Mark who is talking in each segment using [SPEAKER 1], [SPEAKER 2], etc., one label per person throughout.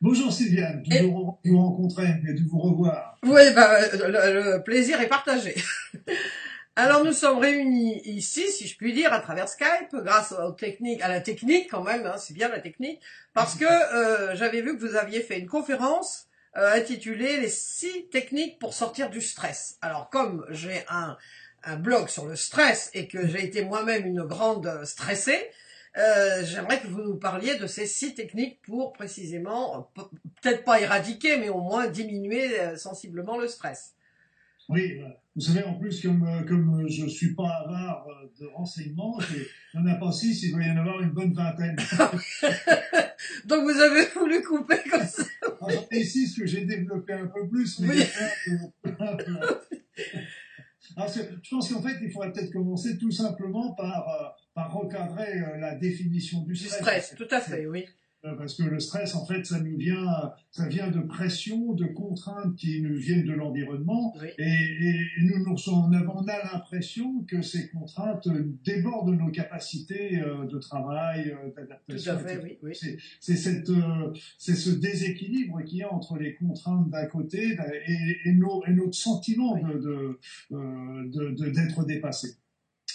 [SPEAKER 1] Bonjour Sylviane, toujours de vous rencontrer et de vous revoir.
[SPEAKER 2] Oui, bah, le, plaisir est partagé. Alors nous sommes réunis ici, si je puis dire, à travers Skype, grâce aux techniques, à la technique quand même, hein, c'est bien la technique, parce que euh, j'avais vu que vous aviez fait une conférence euh, intitulée Les six techniques pour sortir du stress. Alors comme j'ai un, un blog sur le stress et que j'ai été moi-même une grande stressée, euh, j'aimerais que vous nous parliez de ces six techniques pour précisément, peut-être pas éradiquer, mais au moins diminuer euh, sensiblement le stress.
[SPEAKER 1] Oui, vous savez, en plus, comme, euh, comme je suis pas avare de renseignements, il n'y en a pas six, il doit y en avoir une bonne vingtaine.
[SPEAKER 2] Donc vous avez voulu couper comme ça.
[SPEAKER 1] Et six que j'ai développé un peu plus, mais Alors, je pense qu'en fait, il faudrait peut-être commencer tout simplement par, euh, par recadrer euh, la définition du stress.
[SPEAKER 2] Du stress, tout à fait, oui.
[SPEAKER 1] Euh, parce que le stress, en fait, ça nous vient, ça vient de pression, de contraintes qui nous viennent de l'environnement, et, nous, nous on a, l'impression que ces contraintes débordent nos capacités euh, de travail, d'adaptation.
[SPEAKER 2] Tout à fait, oui. oui.
[SPEAKER 1] C'est ce déséquilibre qu'il y a entre les contraintes d'un côté et, et, nos, et notre sentiment de, de, d'être dépassé.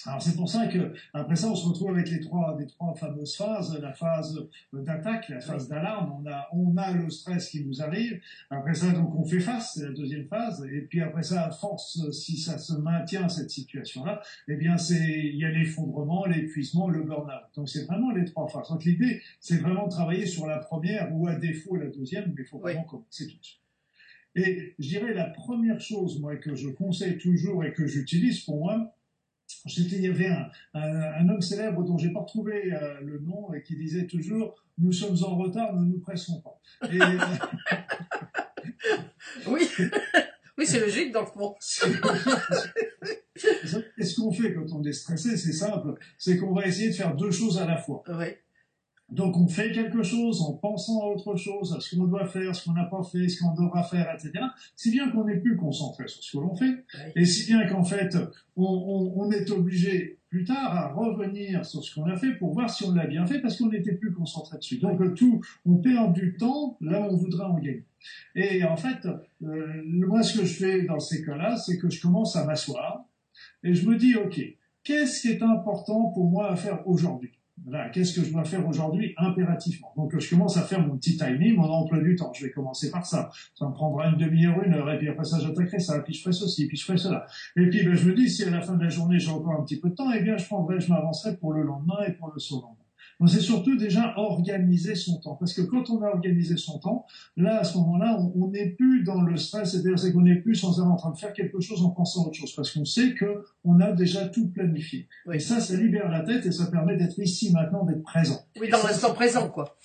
[SPEAKER 1] Alors c'est pour ça que après ça on se retrouve avec les trois les trois fameuses phases. La phase d'attaque la phase d'alarme. On a on a le stress qui nous arrive. Après ça donc on fait face. C'est la deuxième phase. Et puis après ça à force si ça se maintient cette situation là eh bien c'est il y a l'effondrement l'épuisement le burn-out. Donc c'est vraiment les trois phases. Donc l'idée c'est vraiment de travailler sur la première ou à défaut la deuxième mais il faut vraiment commencer tout de suite. Et je dirais la première chose moi que je conseille toujours et que j'utilise pour moi il y avait un, un, homme célèbre dont j'ai pas retrouvé euh, le nom et qui disait toujours Nous sommes en retard, ne nous pressons pas. Euh,
[SPEAKER 2] oui, oui c'est logique dans le fond.
[SPEAKER 1] Qu'est-ce qu'on fait quand on est stressé? C'est simple c'est qu'on va essayer de faire deux choses à la fois.
[SPEAKER 2] Oui.
[SPEAKER 1] Donc on fait quelque chose en pensant à autre chose, à ce qu'on doit faire, ce qu'on n'a pas fait, ce qu'on devra faire, etc. Si bien qu'on n'est plus concentré sur ce que l'on fait, et si bien qu'en fait on, on, est obligé plus tard à revenir sur ce qu'on a fait pour voir si on l'a bien fait parce qu'on n'était plus concentré dessus. Donc tout, on perd du temps là où on voudrait en gagner. Et en fait, euh, moi ce que je fais dans ces cas-là, c'est que je commence à m'asseoir et je me dis ok, qu'est-ce qui est important pour moi à faire aujourd'hui? Voilà, qu'est-ce que je dois faire aujourd'hui impérativement? Donc je commence à faire mon petit timing, mon emploi du temps. Je vais commencer par ça. Ça me prendra une demi-heure, une heure, et puis après ça j'attaquerai ça, puis je ferai ceci, puis je ferai cela. Et puis ben, je me dis si à la fin de la journée j'ai encore un petit peu de temps, eh bien je prendrai, je m'avancerai pour le lendemain et pour le surlendemain c'est surtout déjà organiser son temps. Parce que quand on a organisé son temps, là, à ce moment-là, on n'est plus dans le stress, c'est-à-dire qu'on n'est plus sans être en train de faire quelque chose en pensant à autre chose. Parce qu'on sait que on a déjà tout planifié. Et ça, ça libère la tête et ça permet d'être ici maintenant, d'être présent.
[SPEAKER 2] Oui, dans l'instant présent, quoi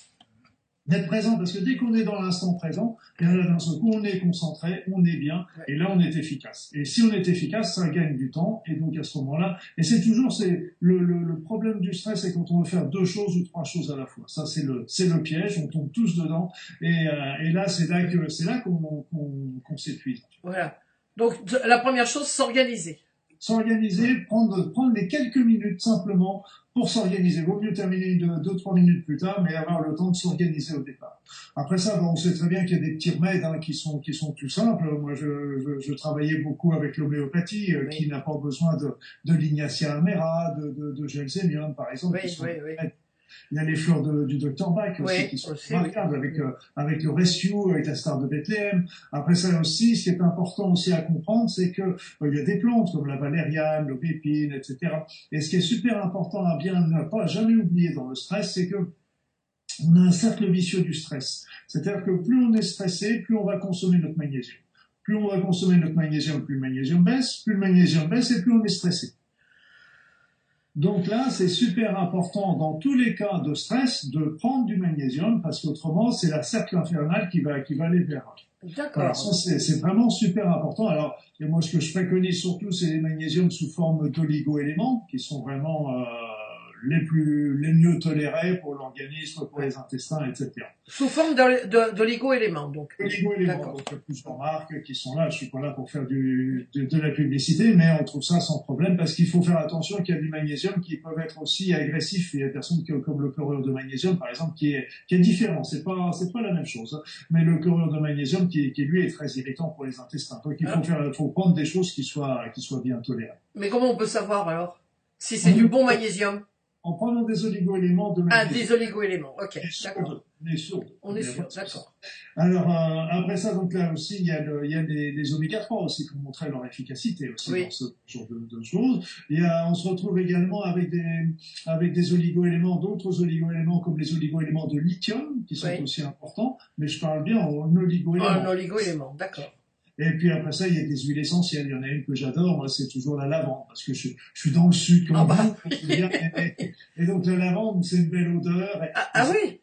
[SPEAKER 1] d'être présent, parce que dès qu'on est dans l'instant présent, et là, d'un seul coup, on est concentré, on est bien, et là, on est efficace. Et si on est efficace, ça gagne du temps, et donc à ce moment-là, et c'est toujours c'est le, le, le, problème du stress, c'est quand on veut faire deux choses ou trois choses à la fois. Ça, c'est le c'est le piège, on tombe tous dedans, et, euh, et là, c'est là que c'est là qu'on qu'on s'épuise.
[SPEAKER 2] Voilà. Donc la première chose, s'organiser
[SPEAKER 1] s'organiser, prendre, prendre les quelques minutes simplement pour s'organiser. Vaut mieux terminer deux, deux, trois minutes plus tard, mais avoir le temps de s'organiser au départ. Après ça, bon, on sait très bien qu'il y a des petits remèdes hein, qui sont qui sont tout simples. Moi, je, je, je travaillais beaucoup avec l'homéopathie, euh, qui n'a pas besoin de, de l'ignacia amera, de, de, de par exemple.
[SPEAKER 2] Oui, oui, oui.
[SPEAKER 1] Il y a les fleurs de, du Dr Bach aussi qui sont remarquables avec euh, avec le Rescue, avec la star de Bethléem. Après ça aussi, ce qui est important aussi à comprendre, c'est que euh, il y a des plantes comme la valériane, l'aubépine, etc. Et ce qui est super important à bien ne pas jamais oublier dans le stress, c'est que on a un cercle vicieux du stress. C'est-à-dire que plus on est stressé, plus on va consommer notre magnésium. Plus on va consommer notre magnésium, plus le magnésium baisse, plus le magnésium baisse et plus on est stressé. Donc là, c'est super important dans tous les cas de stress de prendre du magnésium parce qu'autrement, c'est la cercle infernale qui va, qui va aller vers.
[SPEAKER 2] D'accord.
[SPEAKER 1] c'est vraiment super important. Alors, et moi, ce que je préconise surtout, c'est les magnésiums sous forme d'oligo-éléments qui sont vraiment euh, les plus les mieux tolérés pour l'organisme, pour les intestins, etc.
[SPEAKER 2] Sous forme d'oligo-éléments, donc.
[SPEAKER 1] Oligo-éléments, donc il y a plusieurs marques qui sont là. Je suis pas là pour faire du, de, de la publicité, mais on trouve ça sans problème parce qu'il faut faire attention qu'il y a du magnésium qui peuvent être aussi agressifs. Il y a des personnes qui, comme le chlorure de magnésium, par exemple, qui est, qui est différent. C'est pas, c'est pas la même chose. hein. Mais le chlorure de magnésium qui, qui lui est très irritant pour les intestins. Donc il faut
[SPEAKER 2] Ah.
[SPEAKER 1] faire, faut prendre des choses qui soient, qui soient bien tolérées.
[SPEAKER 2] Mais comment on peut savoir alors? Si c'est du bon magnésium?
[SPEAKER 1] En prenant des oligo-éléments de
[SPEAKER 2] Ah, des oligo-éléments. Ok,
[SPEAKER 1] On est sûr,
[SPEAKER 2] d'accord.
[SPEAKER 1] on est sûr.
[SPEAKER 2] On est d'accord.
[SPEAKER 1] Alors euh, après ça, donc là aussi, il y a, le, il y a les, les oméga 3 aussi pour montrer leur efficacité aussi
[SPEAKER 2] Oui.
[SPEAKER 1] dans ce genre de, de choses. Il y a, on se retrouve également avec des avec des oligo-éléments, d'autres oligo-éléments comme les oligo-éléments de lithium qui sont
[SPEAKER 2] Oui.
[SPEAKER 1] aussi importants. Mais je parle bien en
[SPEAKER 2] Un
[SPEAKER 1] oligo-éléments.
[SPEAKER 2] oligo-élément, d'accord.
[SPEAKER 1] Et puis après ça, il y a des huiles essentielles. Il y en a une que j'adore, moi, c'est toujours la lavande, parce que je, je suis dans le sud comme
[SPEAKER 2] Ah bah.
[SPEAKER 1] Et, et- et donc la lavande, c'est une belle odeur. Et,
[SPEAKER 2] Ah, ah oui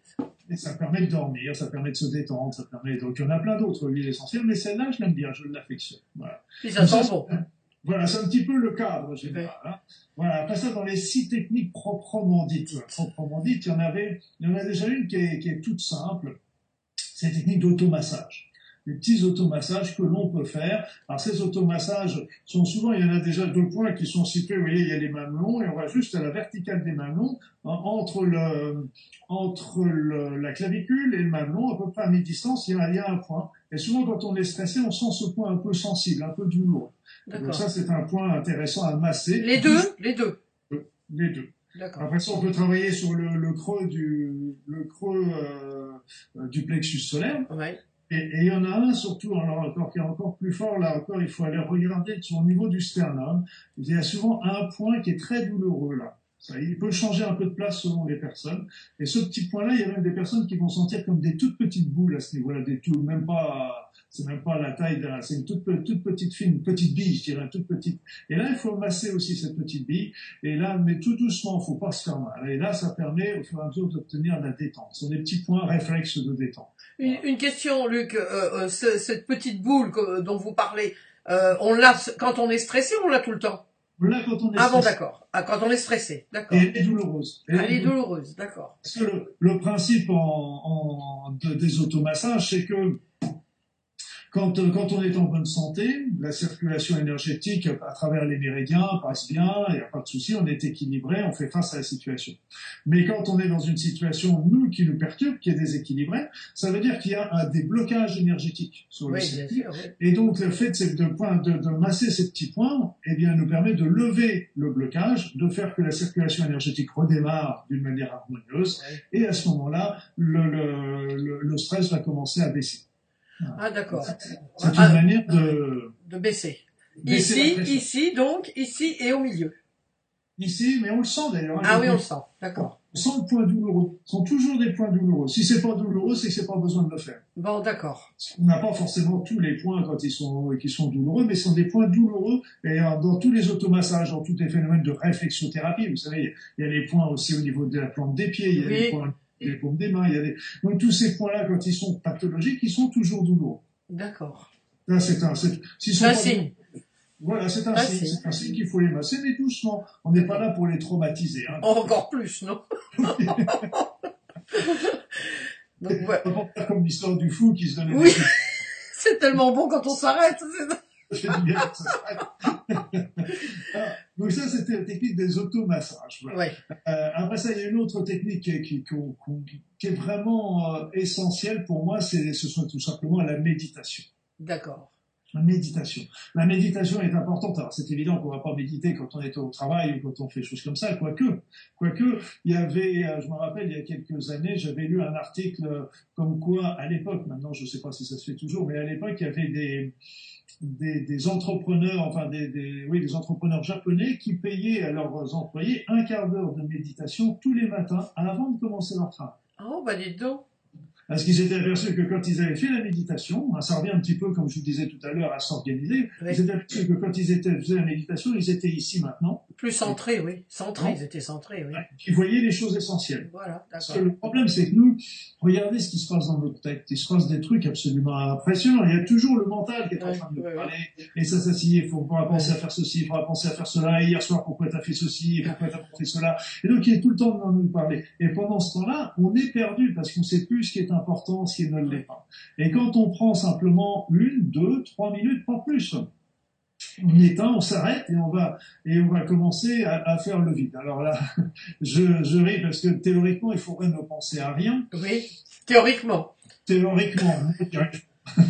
[SPEAKER 1] et ça permet de dormir, ça permet de se détendre, ça permet. Donc il y en a plein d'autres huiles essentielles, mais celle-là, je l'aime bien, je l'affectionne. Voilà.
[SPEAKER 2] Puis ça sent bon.
[SPEAKER 1] Voilà, c'est un petit peu le cadre général. hein. Voilà. Après ça, dans les six techniques proprement dites, proprement dites, il y en avait, il y en a déjà une qui est, qui est toute simple. C'est la technique d'automassage. Les petits automassages que l'on peut faire. Alors ces automassages sont souvent, il y en a déjà deux points qui sont situés. Vous voyez, il y a les mamelons et on va juste à la verticale des mamelons, hein, entre le, entre le- la clavicule et le mamelon, à peu près à mi-distance, il y a, il y a un point. Et souvent, quand on est stressé, on sent ce point un peu sensible, un peu douloureux. Donc ça, c'est un point intéressant à masser.
[SPEAKER 2] Les deux Les deux.
[SPEAKER 1] Les deux.
[SPEAKER 2] D'accord.
[SPEAKER 1] Après ça, on peut travailler sur le, le creux du, le creux euh, euh, du plexus solaire.
[SPEAKER 2] Ouais.
[SPEAKER 1] Et il y en a un surtout, alors encore qui est encore plus fort, là encore, il faut aller regarder le niveau du sternum. Il y a souvent un point qui est très douloureux là. Il peut changer un peu de place selon les personnes. Et ce petit point-là, il y a même des personnes qui vont sentir comme des toutes petites boules à ce niveau-là, des tout, même pas, c'est même pas la taille d'un, c'est une toute, pe- toute petite fine, une petite bille, je dirais, toute petite. Et là, il faut masser aussi cette petite bille. Et là, mais tout doucement, faut pas se faire mal. Et là, ça permet au fur et à mesure d'obtenir de la détente. Ce sont des petits points réflexes de détente.
[SPEAKER 2] Une, une question, Luc. Euh, euh, ce- cette petite boule que- dont vous parlez, euh, on l'a quand on est stressé, on l'a tout le temps.
[SPEAKER 1] Là, quand on est
[SPEAKER 2] Ah bon,
[SPEAKER 1] stressé,
[SPEAKER 2] d'accord. Ah, quand on est stressé, d'accord.
[SPEAKER 1] elle est douloureuse.
[SPEAKER 2] Elle est douloureuse, d'accord.
[SPEAKER 1] Parce que le, le principe en, en- de- des automassages, c'est que quand, euh, quand on est en bonne santé, la circulation énergétique à travers les méridiens passe bien, il n'y a pas de souci, on est équilibré, on fait face à la situation. Mais quand on est dans une situation, nous, qui nous perturbe, qui est déséquilibrée, ça veut dire qu'il y a un déblocage énergétique sur le
[SPEAKER 2] Oui,
[SPEAKER 1] circuit. Et donc, le fait de, de, de, masser ces petits points, eh bien, nous permet de lever le blocage, de faire que la circulation énergétique redémarre d'une manière harmonieuse. Et à ce moment-là, le, le, le, le stress va commencer à baisser.
[SPEAKER 2] Ah, d'accord.
[SPEAKER 1] C'est une
[SPEAKER 2] Ah,
[SPEAKER 1] manière de
[SPEAKER 2] de baisser. Ici, ici, donc, ici et au milieu.
[SPEAKER 1] Ici, mais on le sent d'ailleurs. hein.
[SPEAKER 2] Ah oui, on le sent. D'accord.
[SPEAKER 1] On sent le point douloureux. Ce sont toujours des points douloureux. Si c'est pas douloureux, c'est que c'est pas besoin de le faire.
[SPEAKER 2] Bon, d'accord.
[SPEAKER 1] On n'a pas forcément tous les points quand ils sont, qui sont douloureux, mais ce sont des points douloureux. Et euh, dans tous les automassages, dans tous les phénomènes de réflexothérapie, vous savez, il y a les points aussi au niveau de la plante des pieds, il y a
[SPEAKER 2] Oui.
[SPEAKER 1] les points des paumes des mains, il y a des... Donc tous ces points-là, quand ils sont pathologiques, ils sont toujours douloureux.
[SPEAKER 2] D'accord.
[SPEAKER 1] Là, c'est un, c'est, sont
[SPEAKER 2] un signe.
[SPEAKER 1] Voilà, c'est un signe. C'est un signe qu'il faut les masser, mais doucement. On n'est pas là pour les traumatiser. Hein.
[SPEAKER 2] Encore plus, non? Donc, ouais.
[SPEAKER 1] Comme l'histoire du fou qui se donne
[SPEAKER 2] Oui. C'est tellement bon quand on s'arrête.
[SPEAKER 1] Donc ça, c'était la technique des automassages. Voilà.
[SPEAKER 2] Ouais.
[SPEAKER 1] Euh, après ça, il y a une autre technique qui est vraiment euh, essentielle pour moi, c'est ce sont tout simplement la méditation.
[SPEAKER 2] D'accord.
[SPEAKER 1] La méditation. La méditation est importante. Alors, c'est évident qu'on va pas méditer quand on est au travail ou quand on fait des choses comme ça, quoique. Quoique, il y avait, euh, je me rappelle, il y a quelques années, j'avais lu un article comme quoi, à l'époque, maintenant je sais pas si ça se fait toujours, mais à l'époque, il y avait des, des, entrepreneurs, enfin des, des, oui, des entrepreneurs japonais qui payaient à leurs employés un quart d'heure de méditation tous les matins avant de commencer leur travail.
[SPEAKER 2] Oh, bah dites donc.
[SPEAKER 1] Parce qu'ils s'étaient aperçus que quand ils avaient fait la méditation, ça revient un petit peu, comme je vous disais tout à l'heure, à s'organiser,
[SPEAKER 2] Oui.
[SPEAKER 1] ils s'étaient aperçus que quand ils étaient, faisaient la méditation, ils étaient ici maintenant,
[SPEAKER 2] Plus centré, oui. Centré,
[SPEAKER 1] Non.
[SPEAKER 2] ils étaient centrés, oui.
[SPEAKER 1] ils voyaient les choses essentielles.
[SPEAKER 2] Voilà,
[SPEAKER 1] Parce que
[SPEAKER 2] d'accord.
[SPEAKER 1] le problème, c'est que nous, regardez ce qui se passe dans notre tête. Il se passe des trucs absolument impressionnants. Il y a toujours le mental qui est en train de nous parler. Et ça, ça, si, il faut pas penser à faire ceci, il faudra penser à faire cela. Et hier soir, pourquoi t'as fait ceci, et pourquoi t'as fait cela? Et donc, il est tout le temps en train de nous parler. Et pendant ce temps-là, on est perdu parce qu'on sait plus ce qui est important, qui ne l'est pas. Et quand on prend simplement une, deux, trois minutes, pas plus, on éteint, on s'arrête et on va et on va commencer à, à faire le vide. Alors là, je, je ris parce que théoriquement, il faudrait ne penser à rien.
[SPEAKER 2] Oui, théoriquement.
[SPEAKER 1] Théoriquement.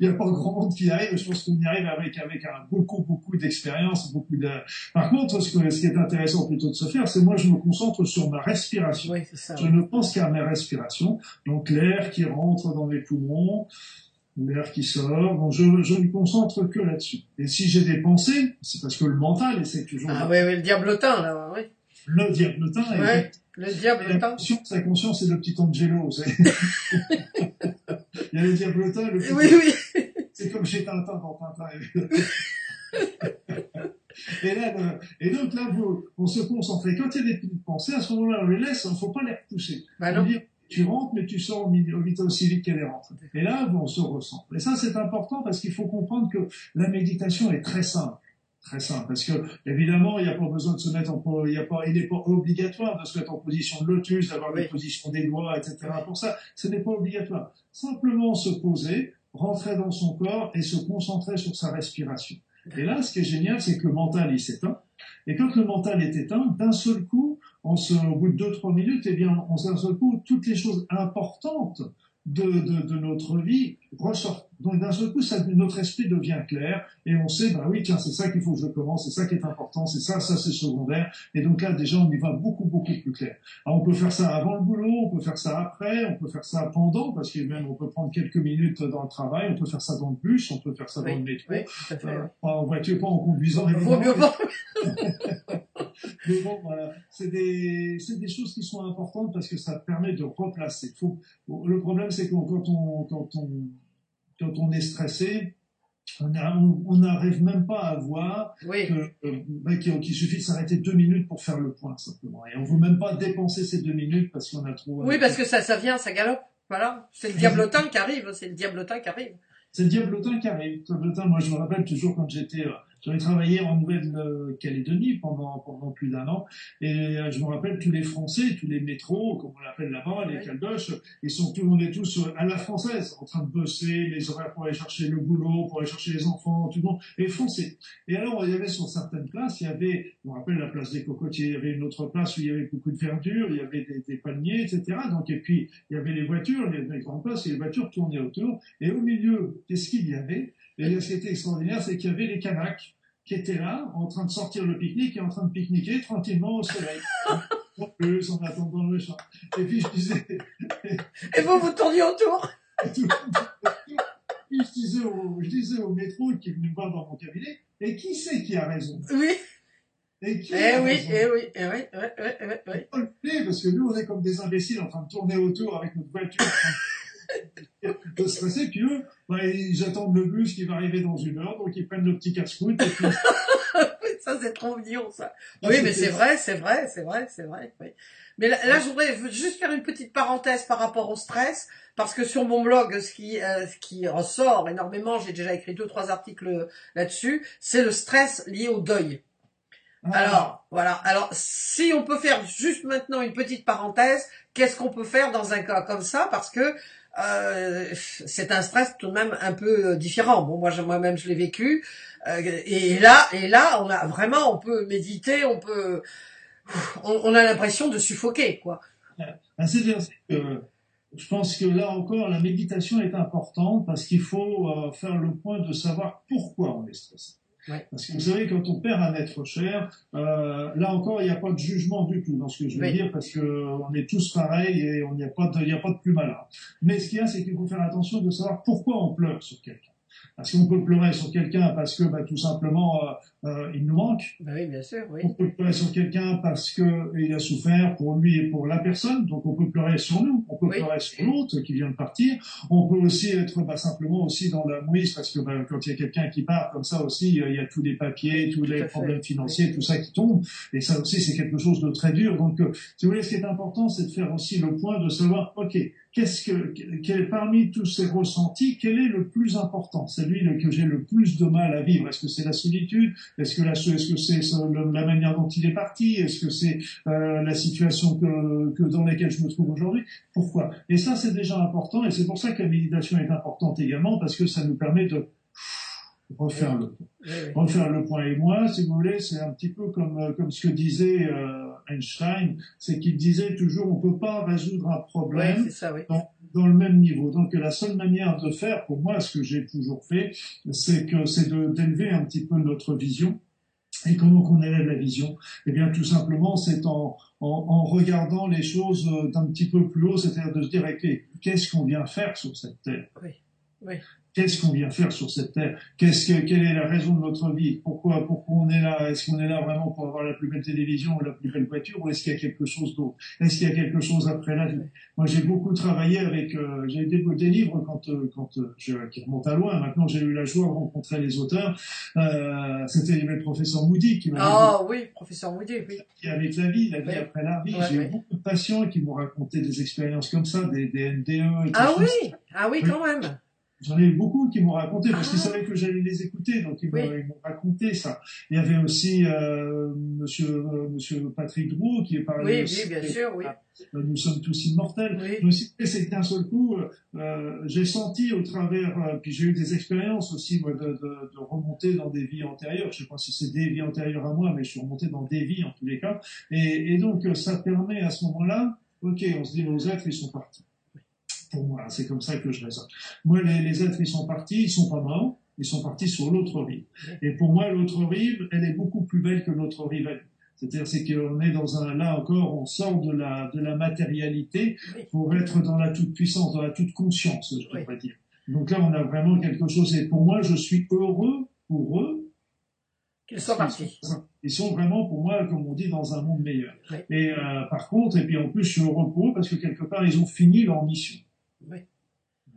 [SPEAKER 1] il n'y a pas grand monde qui y arrive. Je pense qu'on y arrive avec avec un, beaucoup beaucoup d'expérience, beaucoup de. Par contre, ce, que, ce qui est intéressant plutôt de se faire, c'est moi je me concentre sur ma respiration.
[SPEAKER 2] Oui, ça.
[SPEAKER 1] Je ne pense qu'à mes respirations. Donc l'air qui rentre dans mes poumons, l'air qui sort. Donc je, je ne me concentre que là-dessus. Et si j'ai des pensées, c'est parce que le mental essaie toujours
[SPEAKER 2] Ah
[SPEAKER 1] de-
[SPEAKER 2] oui, oui, le diablotin, là, oui.
[SPEAKER 1] Le diablotin.
[SPEAKER 2] Ouais, le
[SPEAKER 1] et
[SPEAKER 2] diablotin.
[SPEAKER 1] sa conscience, c'est le petit Angelo. Il y a le diablotin, le petit
[SPEAKER 2] Oui, oui.
[SPEAKER 1] C'est comme chez Tintin dans Tintin. et, là, le- et donc là, vous, on se concentre. Et quand il y a des petites pensées, à ce moment-là, on les laisse, il ne faut pas les repousser.
[SPEAKER 2] Bah
[SPEAKER 1] On
[SPEAKER 2] non.
[SPEAKER 1] dit, tu rentres, mais tu sors au milieu- au vite qu'elle est rentrée. Et là, bon, on se ressent. Et ça, c'est important parce qu'il faut comprendre que la méditation est très simple. Très simple. Parce que, évidemment, il n'y a pas besoin de se mettre en, il y a pas, il n'est pas obligatoire de se mettre en position de lotus, d'avoir
[SPEAKER 2] Oui.
[SPEAKER 1] une position des doigts, etc. Pour ça, ce n'est pas obligatoire. Simplement se poser, rentrer dans son corps et se concentrer sur sa respiration. Et là, ce qui est génial, c'est que le mental, il s'éteint. Et quand le mental est éteint, d'un seul coup, on se, au bout de deux, trois minutes, eh bien, on, d'un seul coup, toutes les choses importantes de, de, de notre vie ressortent. Donc, d'un seul coup, ça, notre esprit devient clair et on sait, bah oui, tiens, c'est ça qu'il faut que je commence, c'est ça qui est important, c'est ça, ça c'est secondaire. Et donc là, déjà, on y va beaucoup, beaucoup plus clair. Alors, on peut faire ça avant le boulot, on peut faire ça après, on peut faire ça pendant, parce que même on peut prendre quelques minutes dans le travail, on peut faire ça dans le bus, on peut faire ça dans le métro.
[SPEAKER 2] Oui, tout à fait.
[SPEAKER 1] Euh, pas en voiture, pas en conduisant.
[SPEAKER 2] Pas.
[SPEAKER 1] Mais bon, voilà, c'est des, choses qui sont importantes parce que ça permet de replacer. Faut, le problème, c'est que quand on, quand on, quand on est stressé, on n'arrive même pas à voir
[SPEAKER 2] Oui,
[SPEAKER 1] euh, bah, qu'il qu'il suffit de s'arrêter deux minutes pour faire le point, simplement. Et on veut même pas dépenser ces deux minutes parce qu'on a trop...
[SPEAKER 2] oui, parce que ça, ça vient, ça galope. Voilà. C'est le diablotin qui arrive, c'est le diablotin qui arrive.
[SPEAKER 1] C'est le diablotin qui arrive. Le diablotin, moi, je me rappelle toujours quand j'étais, euh, j'avais travaillé en Nouvelle-Calédonie pendant, pendant plus d'un an. Et euh, je me rappelle tous les Français, tous les métros, comme on l'appelle là-bas, les caldoches, ils sont tout, on est tous euh, à la française, en train de bosser, les horaires pour aller chercher le boulot, pour aller chercher les enfants, tout le monde, et foncé. Et alors, il y avait sur certaines places, il y avait, je me rappelle la place des cocotiers, il y avait une autre place où il y avait beaucoup de verdure, il y avait des, des palmiers, etc. Donc, et puis, il y avait les voitures, les, les grandes places, et les voitures tournaient autour. Et au milieu, qu'est-ce qu'il y avait Et ce qui était extraordinaire, c'est qu'il y avait les Kanaks qui étaient là, en train de sortir le pique-nique et en train de pique-niquer tranquillement au soleil. En attendant le champ. Et puis, je disais,
[SPEAKER 2] Et vous, vous tourniez autour?
[SPEAKER 1] je disais au, je disais au métro qui est venu me voir dans mon cabinet, et qui c'est qui a raison?
[SPEAKER 2] Oui.
[SPEAKER 1] Et qui
[SPEAKER 2] Eh
[SPEAKER 1] a
[SPEAKER 2] oui,
[SPEAKER 1] raison
[SPEAKER 2] eh oui, eh oui, ouais, ouais, ouais, ouais.
[SPEAKER 1] pas le faire, parce que nous, on est comme des imbéciles en train de tourner autour avec notre voiture, de stresser, puis eux, bah, ils attendent le bus qui va arriver dans une heure, donc ils prennent le petit casse-croûte, et puis
[SPEAKER 2] Ça, c'est trop mignon, ça.
[SPEAKER 1] Ah,
[SPEAKER 2] Oui, mais c'est vrai, c'est vrai, c'est vrai, c'est vrai. Oui. Mais là, là, je voudrais juste faire une petite parenthèse par rapport au stress, parce que sur mon blog, ce qui, euh, ce qui ressort énormément, j'ai déjà écrit deux, trois articles là-dessus, c'est le stress lié au deuil.
[SPEAKER 1] Ah,
[SPEAKER 2] Alors, voilà. Alors, si on peut faire juste maintenant une petite parenthèse, qu'est-ce qu'on peut faire dans un cas comme ça? Parce que euh, c'est un stress tout de même un peu euh, différent. Bon, moi, moi-même, je l'ai vécu. Euh, et là, et là, on a vraiment, on peut méditer, on peut, on, a l'impression de suffoquer, quoi.
[SPEAKER 1] Que je pense que là encore, la méditation est importante parce qu'il faut euh, faire le point de savoir pourquoi on est stressé.
[SPEAKER 2] Ouais.
[SPEAKER 1] Parce que vous savez, quand on perd un être cher, euh, là encore, il n'y a pas de jugement du tout dans ce que je veux
[SPEAKER 2] Oui.
[SPEAKER 1] dire, parce que on est tous pareils et on n'y a pas de, il n'y a pas de plus malin. Mais ce qu'il y a, c'est qu'il faut faire attention de savoir pourquoi on pleure sur quelqu'un. Parce qu'on peut pleurer sur quelqu'un parce que bah, tout simplement euh, euh, il nous manque.
[SPEAKER 2] Bah oui, bien sûr, oui.
[SPEAKER 1] On peut pleurer sur quelqu'un parce que il a souffert pour lui et pour la personne. Donc on peut pleurer sur nous. On peut
[SPEAKER 2] Oui.
[SPEAKER 1] pleurer sur l'autre qui vient de partir. On peut aussi être bah, simplement aussi dans la mouise parce que bah, quand il y a quelqu'un qui part comme ça aussi, euh, il y a tous les papiers, tous
[SPEAKER 2] Tout
[SPEAKER 1] les problèmes financiers, tout ça qui tombe. Et ça aussi c'est quelque chose de très dur. Donc euh, si vous voulez, ce qui est important, c'est de faire aussi le point de savoir, ok, qu'est-ce que, quel- parmi tous ces ressentis, quel est le plus important? Celui que j'ai le plus de mal à vivre. Est-ce que c'est la solitude? Est-ce que la, est-ce que c'est la manière dont il est parti? Est-ce que c'est euh, la situation que, que dans laquelle je me trouve aujourd'hui? Pourquoi? Et ça, c'est déjà important, et c'est pour ça que la méditation est importante également, parce que ça nous permet de refaire le point. Refaire le point. Et moi, si vous voulez, c'est un petit peu comme euh, comme ce que disait euh, Einstein, c'est qu'il disait toujours on peut pas résoudre un problème
[SPEAKER 2] c'est ça, oui.
[SPEAKER 1] dans le même niveau. Donc la seule manière de faire, pour moi, ce que j'ai toujours fait, c'est que c'est d'élever un petit peu notre vision. Et comment qu'on élève la vision? Eh bien, tout simplement, c'est en, en, en regardant les choses euh, d'un petit peu plus haut, c'est-à-dire de se dire, qu'est-ce qu'on vient faire sur cette terre?
[SPEAKER 2] Oui, oui.
[SPEAKER 1] Qu'est-ce qu'on vient faire sur cette terre? Qu'est-ce que, quelle est la raison de notre vie? Pourquoi, pourquoi on est là? Est-ce qu'on est là vraiment pour avoir la plus belle télévision ou la plus belle voiture Ou est-ce qu'il y a quelque chose d'autre? Est-ce qu'il y a quelque chose après la vie? Moi, j'ai beaucoup travaillé avec. Euh, j'ai des, des livres quand, euh, quand euh, je, qui remontent à loin. Maintenant, j'ai eu la joie de rencontrer les auteurs. Euh, C'était le professeur Moody qui m'a
[SPEAKER 2] Ah oui, professeur Moody, oui.
[SPEAKER 1] dit avec la vie, la vie
[SPEAKER 2] Ouais.
[SPEAKER 1] après la vie.
[SPEAKER 2] Ouais,
[SPEAKER 1] j'ai
[SPEAKER 2] ouais.
[SPEAKER 1] eu beaucoup de patients qui m'ont raconté des expériences comme ça, des, des NDE. Et
[SPEAKER 2] Ah
[SPEAKER 1] ça.
[SPEAKER 2] oui, ah Oui. quand même.
[SPEAKER 1] J'en ai eu beaucoup qui m'ont raconté parce
[SPEAKER 2] Ah.
[SPEAKER 1] qu'ils savaient que j'allais les écouter, donc ils m'ont
[SPEAKER 2] Oui.
[SPEAKER 1] raconté ça. Il y avait aussi euh, Monsieur euh, Monsieur Patrick Drouot qui est parlé.
[SPEAKER 2] Oui,
[SPEAKER 1] aussi,
[SPEAKER 2] oui, bien sûr, oui.
[SPEAKER 1] euh, Nous sommes tous immortels.
[SPEAKER 2] Oui.
[SPEAKER 1] C'est d'un seul coup, euh, j'ai senti au travers, euh, puis j'ai eu des expériences aussi moi, de, de, de remonter dans des vies antérieures. Je sais pas si c'est des vies antérieures à moi, mais je suis remonté dans des vies en tous les cas. Et, et donc, ça permet à ce moment-là, ok, on se dit nos êtres ils sont partis. Pour moi, c'est comme ça que je raisonne. Moi, les, les êtres ils sont partis, ils sont pas morts, ils sont partis sur l'autre rive. Et pour moi, l'autre rive, elle est beaucoup plus belle que notre rive. à nous. C'est-à-dire, c'est qu'on est dans un, là encore, on sort de la, de la matérialité pour être dans la toute puissance, dans la toute conscience, je devrais dire. Donc là, on a vraiment quelque chose. Et pour moi, je suis heureux pour eux.
[SPEAKER 2] Qu'ils soient partis.
[SPEAKER 1] Ils sont vraiment, pour moi, comme on dit, dans un monde meilleur.
[SPEAKER 2] Oui.
[SPEAKER 1] Et euh, par contre, et puis en plus, je suis heureux pour eux parce que quelque part, ils ont fini leur mission.
[SPEAKER 2] Oui.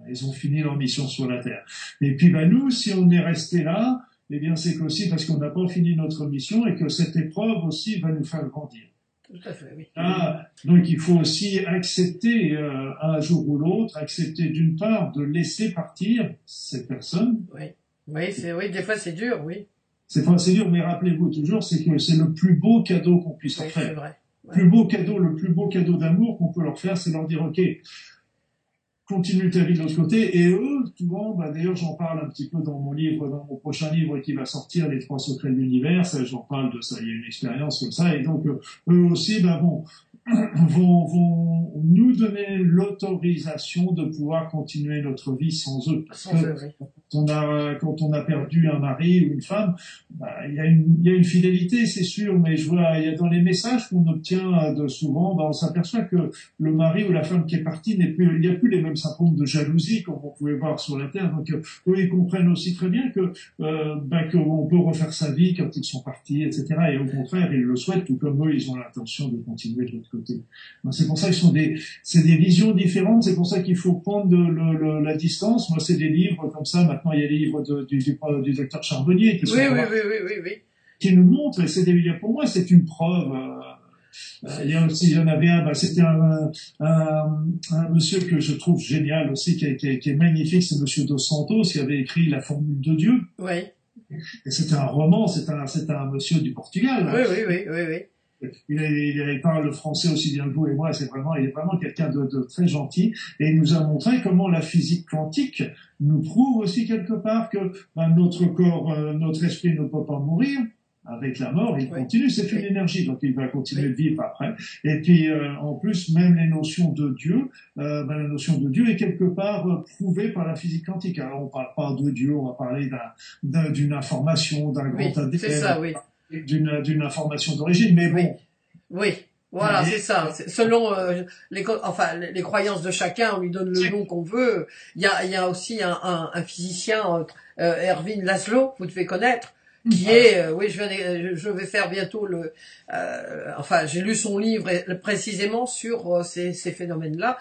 [SPEAKER 1] Ils ont fini leur mission sur la Terre. Et puis, bah, nous, si on est resté là, eh bien, c'est qu'aussi parce qu'on n'a pas fini notre mission et que cette épreuve aussi va nous faire grandir.
[SPEAKER 2] Tout à fait, oui.
[SPEAKER 1] Ah, donc il faut aussi accepter euh, un jour ou l'autre, accepter d'une part de laisser partir ces personnes.
[SPEAKER 2] Oui, oui, c'est, oui, des fois c'est dur, oui.
[SPEAKER 1] C'est pas c'est dur, mais rappelez-vous toujours, c'est que c'est le plus beau cadeau qu'on puisse
[SPEAKER 2] Oui,
[SPEAKER 1] leur faire.
[SPEAKER 2] vrai.
[SPEAKER 1] Plus beau cadeau, le plus beau cadeau d'amour qu'on peut leur faire, c'est leur dire ok, continue vie de l'autre côté. Et eux, souvent, bah, d'ailleurs, j'en parle un petit peu dans mon livre, dans mon prochain livre qui va sortir, Les trois secrets de l'univers. J'en parle de ça. Il y a une expérience comme ça. Et donc, euh, eux aussi, bah, bon, vont, nous donner l'autorisation de pouvoir continuer notre vie sans eux. Parce que on a, quand on a perdu un mari ou une femme, bah, il y a une, il y a une fidélité, c'est sûr, mais je vois, il y a dans les messages qu'on obtient de souvent, bah, on s'aperçoit que le mari ou la femme qui est parti n'est plus, il n'y a plus les mêmes symptômes de jalousie comme on pouvait voir sur la terre. Donc, euh, eux, ils comprennent aussi très bien que, euh, bah, qu'on peut refaire sa vie quand ils sont partis, etc. Et au contraire, ils le souhaitent, tout comme eux, ils ont l'intention de continuer de l'autre côté. C'est pour ça qu'ils sont des, c'est des visions différentes. C'est pour ça qu'il faut prendre le- le- la distance. Moi, c'est des livres comme ça. Maintenant, il y a les livres de- du, du, du docteur Charbonnier qui,
[SPEAKER 2] Oui, oui, oui,
[SPEAKER 1] qui nous montrent. Et c'est. Pour moi, c'est une preuve. euh, euh, il y a aussi, il y en avait un. Bah, c'était un, un, un monsieur que je trouve génial aussi, qui est, qui est- qui est magnifique. C'est Monsieur Dos Santos qui avait écrit La Formule de Dieu.
[SPEAKER 2] Oui,
[SPEAKER 1] Et c'était un roman. C'est un, un monsieur du Portugal.
[SPEAKER 2] oui, oui, oui, oui, oui.
[SPEAKER 1] Il, il, il parle le français aussi bien que vous et moi. C'est vraiment, il est vraiment quelqu'un de, de très gentil. Et il nous a montré comment la physique quantique nous prouve aussi quelque part que ben, notre corps, euh, notre esprit ne peut pas mourir. Avec la mort, il
[SPEAKER 2] Oui.
[SPEAKER 1] continue, c'est une
[SPEAKER 2] Oui.
[SPEAKER 1] énergie, donc il va continuer
[SPEAKER 2] Oui.
[SPEAKER 1] de vivre après. Et puis, euh, en plus, même les notions de Dieu, euh, ben, la notion de Dieu est quelque part euh, prouvée par la physique quantique. Alors, on parle pas de Dieu, on va parler d'un- d'un- d'une information, d'un
[SPEAKER 2] Oui,
[SPEAKER 1] grand ADN,
[SPEAKER 2] c'est ça, oui.
[SPEAKER 1] D'une d'une information d'origine, mais bon,
[SPEAKER 2] Oui, oui, Voilà, c'est ça. Selon euh, les, enfin, les croyances de chacun, on lui donne le nom qu'on veut. Il y a, il y a aussi un, un, un physicien, euh, Erwin Laszlo, vous devez connaître, qui est, euh, oui, je, vais, je vais faire bientôt le, euh, enfin, j'ai lu son livre précisément sur euh, ces, ces phénomènes-là.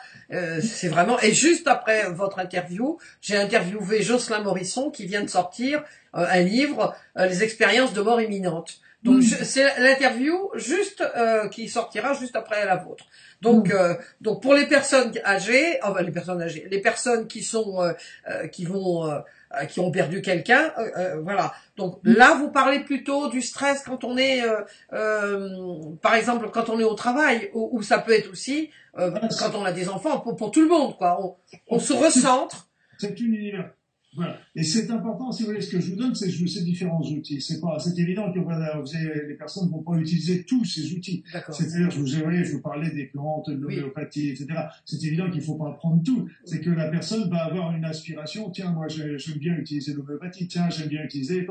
[SPEAKER 2] c'est vraiment, et juste après votre interview, j'ai interviewé Jocelyn Morisson qui vient de sortir un livre, Les expériences de mort imminente. Donc mm. c'est l'interview juste qui sortira juste après la vôtre. Donc, mm. donc pour les personnes âgées, enfin les personnes âgées, les personnes qui sont, qui vont euh, qui ont perdu quelqu'un, euh, euh, voilà. Donc là, vous parlez plutôt du stress quand on est, par exemple, quand on est au travail, ou, ça peut être aussi quand on a des enfants, pour, pour tout le monde, quoi. On, on se recentre.
[SPEAKER 1] C'est une voilà. Et c'est important, si vous voulez, ce que je vous donne, c'est ces différents outils. C'est pas, c'est évident que vous les personnes ne vont pas utiliser tous ces outils. C'est-à-dire, je vous ai, je vous parlais des plantes, de l'homéopathie, etc. C'est évident qu'il faut pas apprendre tout. C'est que la personne va avoir une aspiration. Tiens, moi, j'aime bien utiliser l'homéopathie. Tiens, j'aime bien utiliser.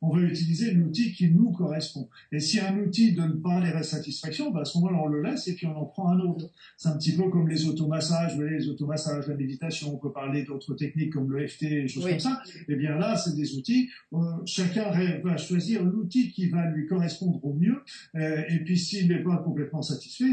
[SPEAKER 1] On va utiliser l'outil qui nous correspond. Et si un outil donne pas les satisfactions, bah, à ce moment-là, on le laisse et puis on en prend un autre. C'est un petit peu comme les automassages. Vous voyez, les automassages, la méditation. On peut parler d'autres techniques comme le FT, choses comme ça, eh bien là, c'est des outils. Euh, chacun va choisir l'outil qui va lui correspondre au mieux. Euh, et puis s'il n'est pas complètement satisfait,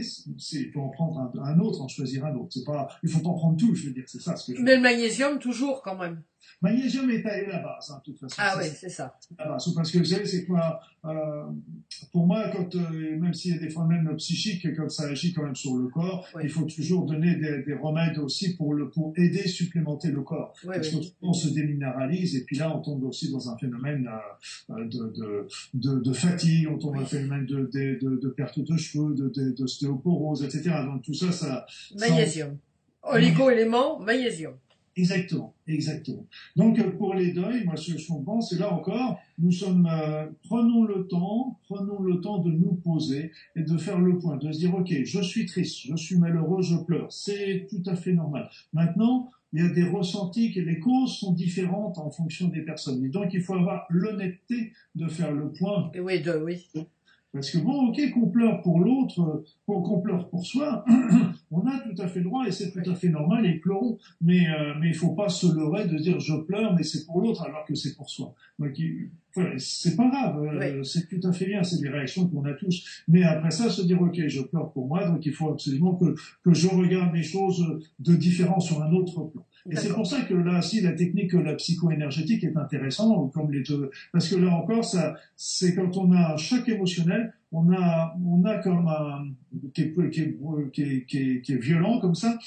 [SPEAKER 1] il faut en prendre un, autre, en choisir un autre. C'est pas, il faut pas prendre tout, je veux dire. C'est ça ce que je.
[SPEAKER 2] Mais le magnésium toujours quand même.
[SPEAKER 1] Magnésium est à la base, hein, de toute façon.
[SPEAKER 2] Ah oui, c'est ça.
[SPEAKER 1] La base. Parce que vous savez, c'est quoi euh, Pour moi, quand euh, même s'il y a des phénomènes psychiques, quand ça agit quand même sur le corps, il faut toujours donner des, des, remèdes aussi pour le pour aider, supplémenter le corps. parce qu'on se déminéralise et puis là, on tombe aussi dans un phénomène euh, de, de, de, de, fatigue, on tombe dans un phénomène de, de, de, perte de cheveux, d'ostéoporose, etc. Donc tout ça, ça.
[SPEAKER 2] Magnésium. Oligo-éléments, magnésium.
[SPEAKER 1] Exactement, exactement. Donc euh, pour les deuils, moi ce que je pense, c'est là encore, nous sommes, euh, prenons le temps, prenons le temps de nous poser et de faire le point, de se dire ok, je suis triste, je suis malheureux, je pleure, c'est tout à fait normal. Maintenant, il y a des ressentis que les causes sont différentes en fonction des personnes. Et donc il faut avoir l'honnêteté de faire le point.
[SPEAKER 2] Oui, de, oui.
[SPEAKER 1] Parce que bon, ok, qu'on pleure pour l'autre, qu'on pleure pour soi, on a tout à fait droit et c'est tout à fait normal et pleurons. Mais euh, mais il faut pas se leurrer de dire je pleure, mais c'est pour l'autre alors que c'est pour soi. C'est pas grave, euh, c'est tout à fait bien, c'est des réactions qu'on a tous. Mais après ça, se dire ok, je pleure pour moi, donc il faut absolument que que je regarde les choses de différent sur un autre plan. Et c'est pour ça que là, si la technique, la psycho-énergétique est intéressante, comme les deux, parce que là encore, ça, c'est quand on a un choc émotionnel, on a, on a comme un, qui est, qui est, qui est, qui est violent comme ça,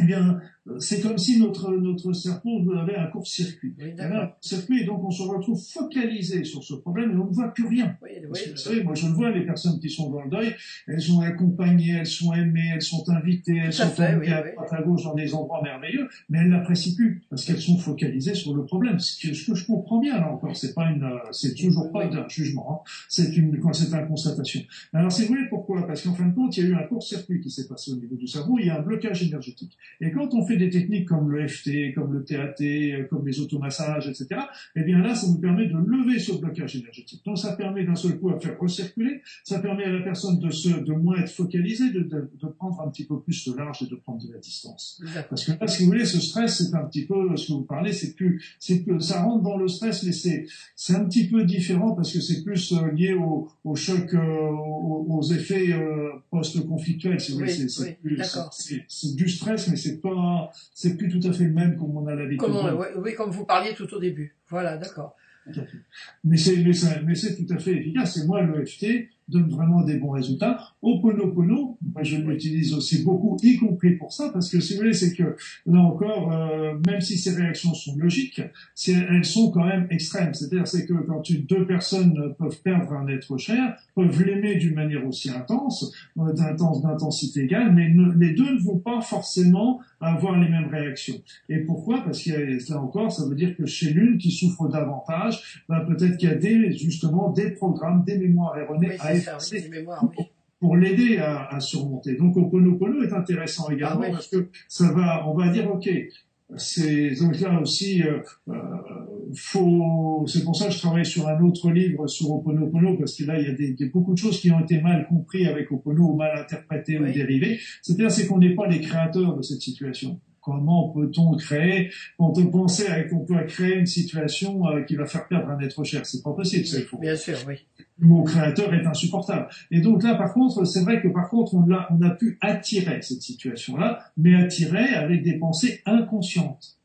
[SPEAKER 1] eh bien, c'est comme si notre, notre cerveau avait un court-circuit. Oui, circuit, et donc on se retrouve focalisé sur ce problème et on ne voit plus rien. Oui, oui, vous savez, moi je le vois, les personnes qui sont dans le deuil, elles sont accompagnées, elles sont aimées, elles sont invitées, elles sont emmenées à droite à gauche dans des endroits merveilleux, mais elles n'apprécient plus parce qu'elles sont focalisées sur le problème. Ce que, ce que je comprends bien là encore, c'est pas une, c'est toujours pas un jugement, hein. c'est une, c'est une constatation. Alors c'est vrai pourquoi? Parce qu'en fin de compte, il y a eu un court-circuit qui s'est passé au niveau du cerveau, il y a un blocage énergétique. Et quand on fait des techniques comme le FT, comme le TAT, comme les automassages, etc., eh bien là, ça nous permet de lever ce blocage énergétique. Donc ça permet d'un seul coup à faire recirculer, ça permet à la personne de se, de moins être focalisée, de, de, de prendre un petit peu plus de large et de prendre de la distance. Parce que là, si vous voulez, ce stress, c'est un petit peu ce que vous parlez, c'est plus, c'est plus, ça rentre dans le stress, mais c'est, c'est un petit peu différent parce que c'est plus euh, lié au, au choc, euh, aux, effets euh, post-conflictuels. Si vous voulez, c'est, c'est du stress, mais c'est pas c'est plus tout à fait le même comme on a l'habitude.
[SPEAKER 2] oui, comme vous parliez tout au début. Voilà, d'accord.
[SPEAKER 1] Mais c'est, tout à fait efficace. Et moi, l'EFT donne vraiment des bons résultats. Oponopono, moi je l'utilise aussi beaucoup, y compris pour ça, parce que si vous voulez, c'est que là encore, euh, même si ces réactions sont logiques, elles sont quand même extrêmes. C'est-à-dire, c'est que quand deux personnes peuvent perdre un être cher, peuvent l'aimer d'une manière aussi intense, euh, d'intensité égale, mais les deux ne vont pas forcément avoir les mêmes réactions. Et pourquoi? Parce qu'il y a, là encore, ça veut dire que chez l'une qui souffre davantage, ben peut-être qu'il y a des, justement des programmes, des mémoires erronées à pour, l'aider à, à, surmonter. Donc Oponopono est intéressant également ah parce que ça va, on va dire, ok, c'est donc là aussi, euh, euh, faut. C'est pour ça que je travaille sur un autre livre sur Oponopono parce que là il y a des, des beaucoup de choses qui ont été mal compris avec Opono ou mal interprétées ou dérivées. C'est-à-dire c'est qu'on n'est pas les créateurs de cette situation. Comment peut-on créer, quand on pensait qu'on peut créer une situation euh, qui va faire perdre un être cher C'est pas possible, c'est faux.
[SPEAKER 2] Bien sûr, oui.
[SPEAKER 1] Mot créateur est insupportable. Et donc là, par contre, c'est vrai que par contre, on a, on a pu attirer cette situation-là, mais attirer avec des pensées inconscientes.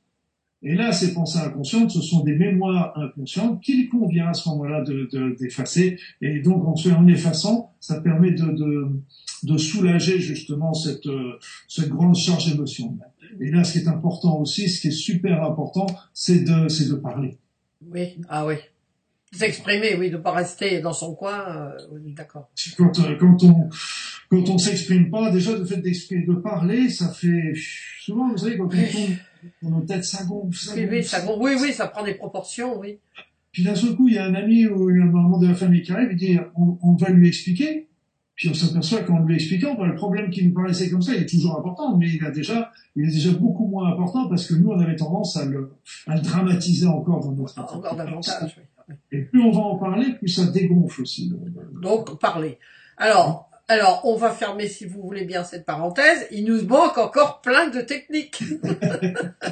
[SPEAKER 1] Et là, ces pensées inconscientes, ce sont des mémoires inconscientes qu'il convient à ce moment-là de, d'effacer. Et donc, en, en effaçant, ça permet de, de, de soulager justement cette, cette grande charge émotionnelle. Et là, ce qui est important aussi, ce qui est super important, c'est de, c'est de parler.
[SPEAKER 2] Oui, ah oui. S'exprimer, oui, de pas rester dans son coin, euh, d'accord.
[SPEAKER 1] Quand, euh, quand on quand on s'exprime pas, déjà le fait d'exprimer, de parler, ça fait souvent, vous savez, quand on nos têtes, ça gonfle, ça
[SPEAKER 2] oui, oui, ça gonfle. oui, oui, ça prend des proportions, oui.
[SPEAKER 1] Puis d'un seul coup, il y a un ami ou un membre de la famille qui arrive, il dit, on, on va lui expliquer. Puis on s'aperçoit qu'en lui expliquant, ben, le problème qui nous paraissait comme ça, il est toujours important, mais il a déjà, il est déjà beaucoup moins important parce que nous, on avait tendance à le, à le dramatiser encore dans notre
[SPEAKER 2] Encore davantage, oui.
[SPEAKER 1] Et plus on va en parler, plus ça dégonfle aussi.
[SPEAKER 2] Donc, parler. Alors, alors, on va fermer, si vous voulez bien, cette parenthèse. Il nous manque encore plein de techniques.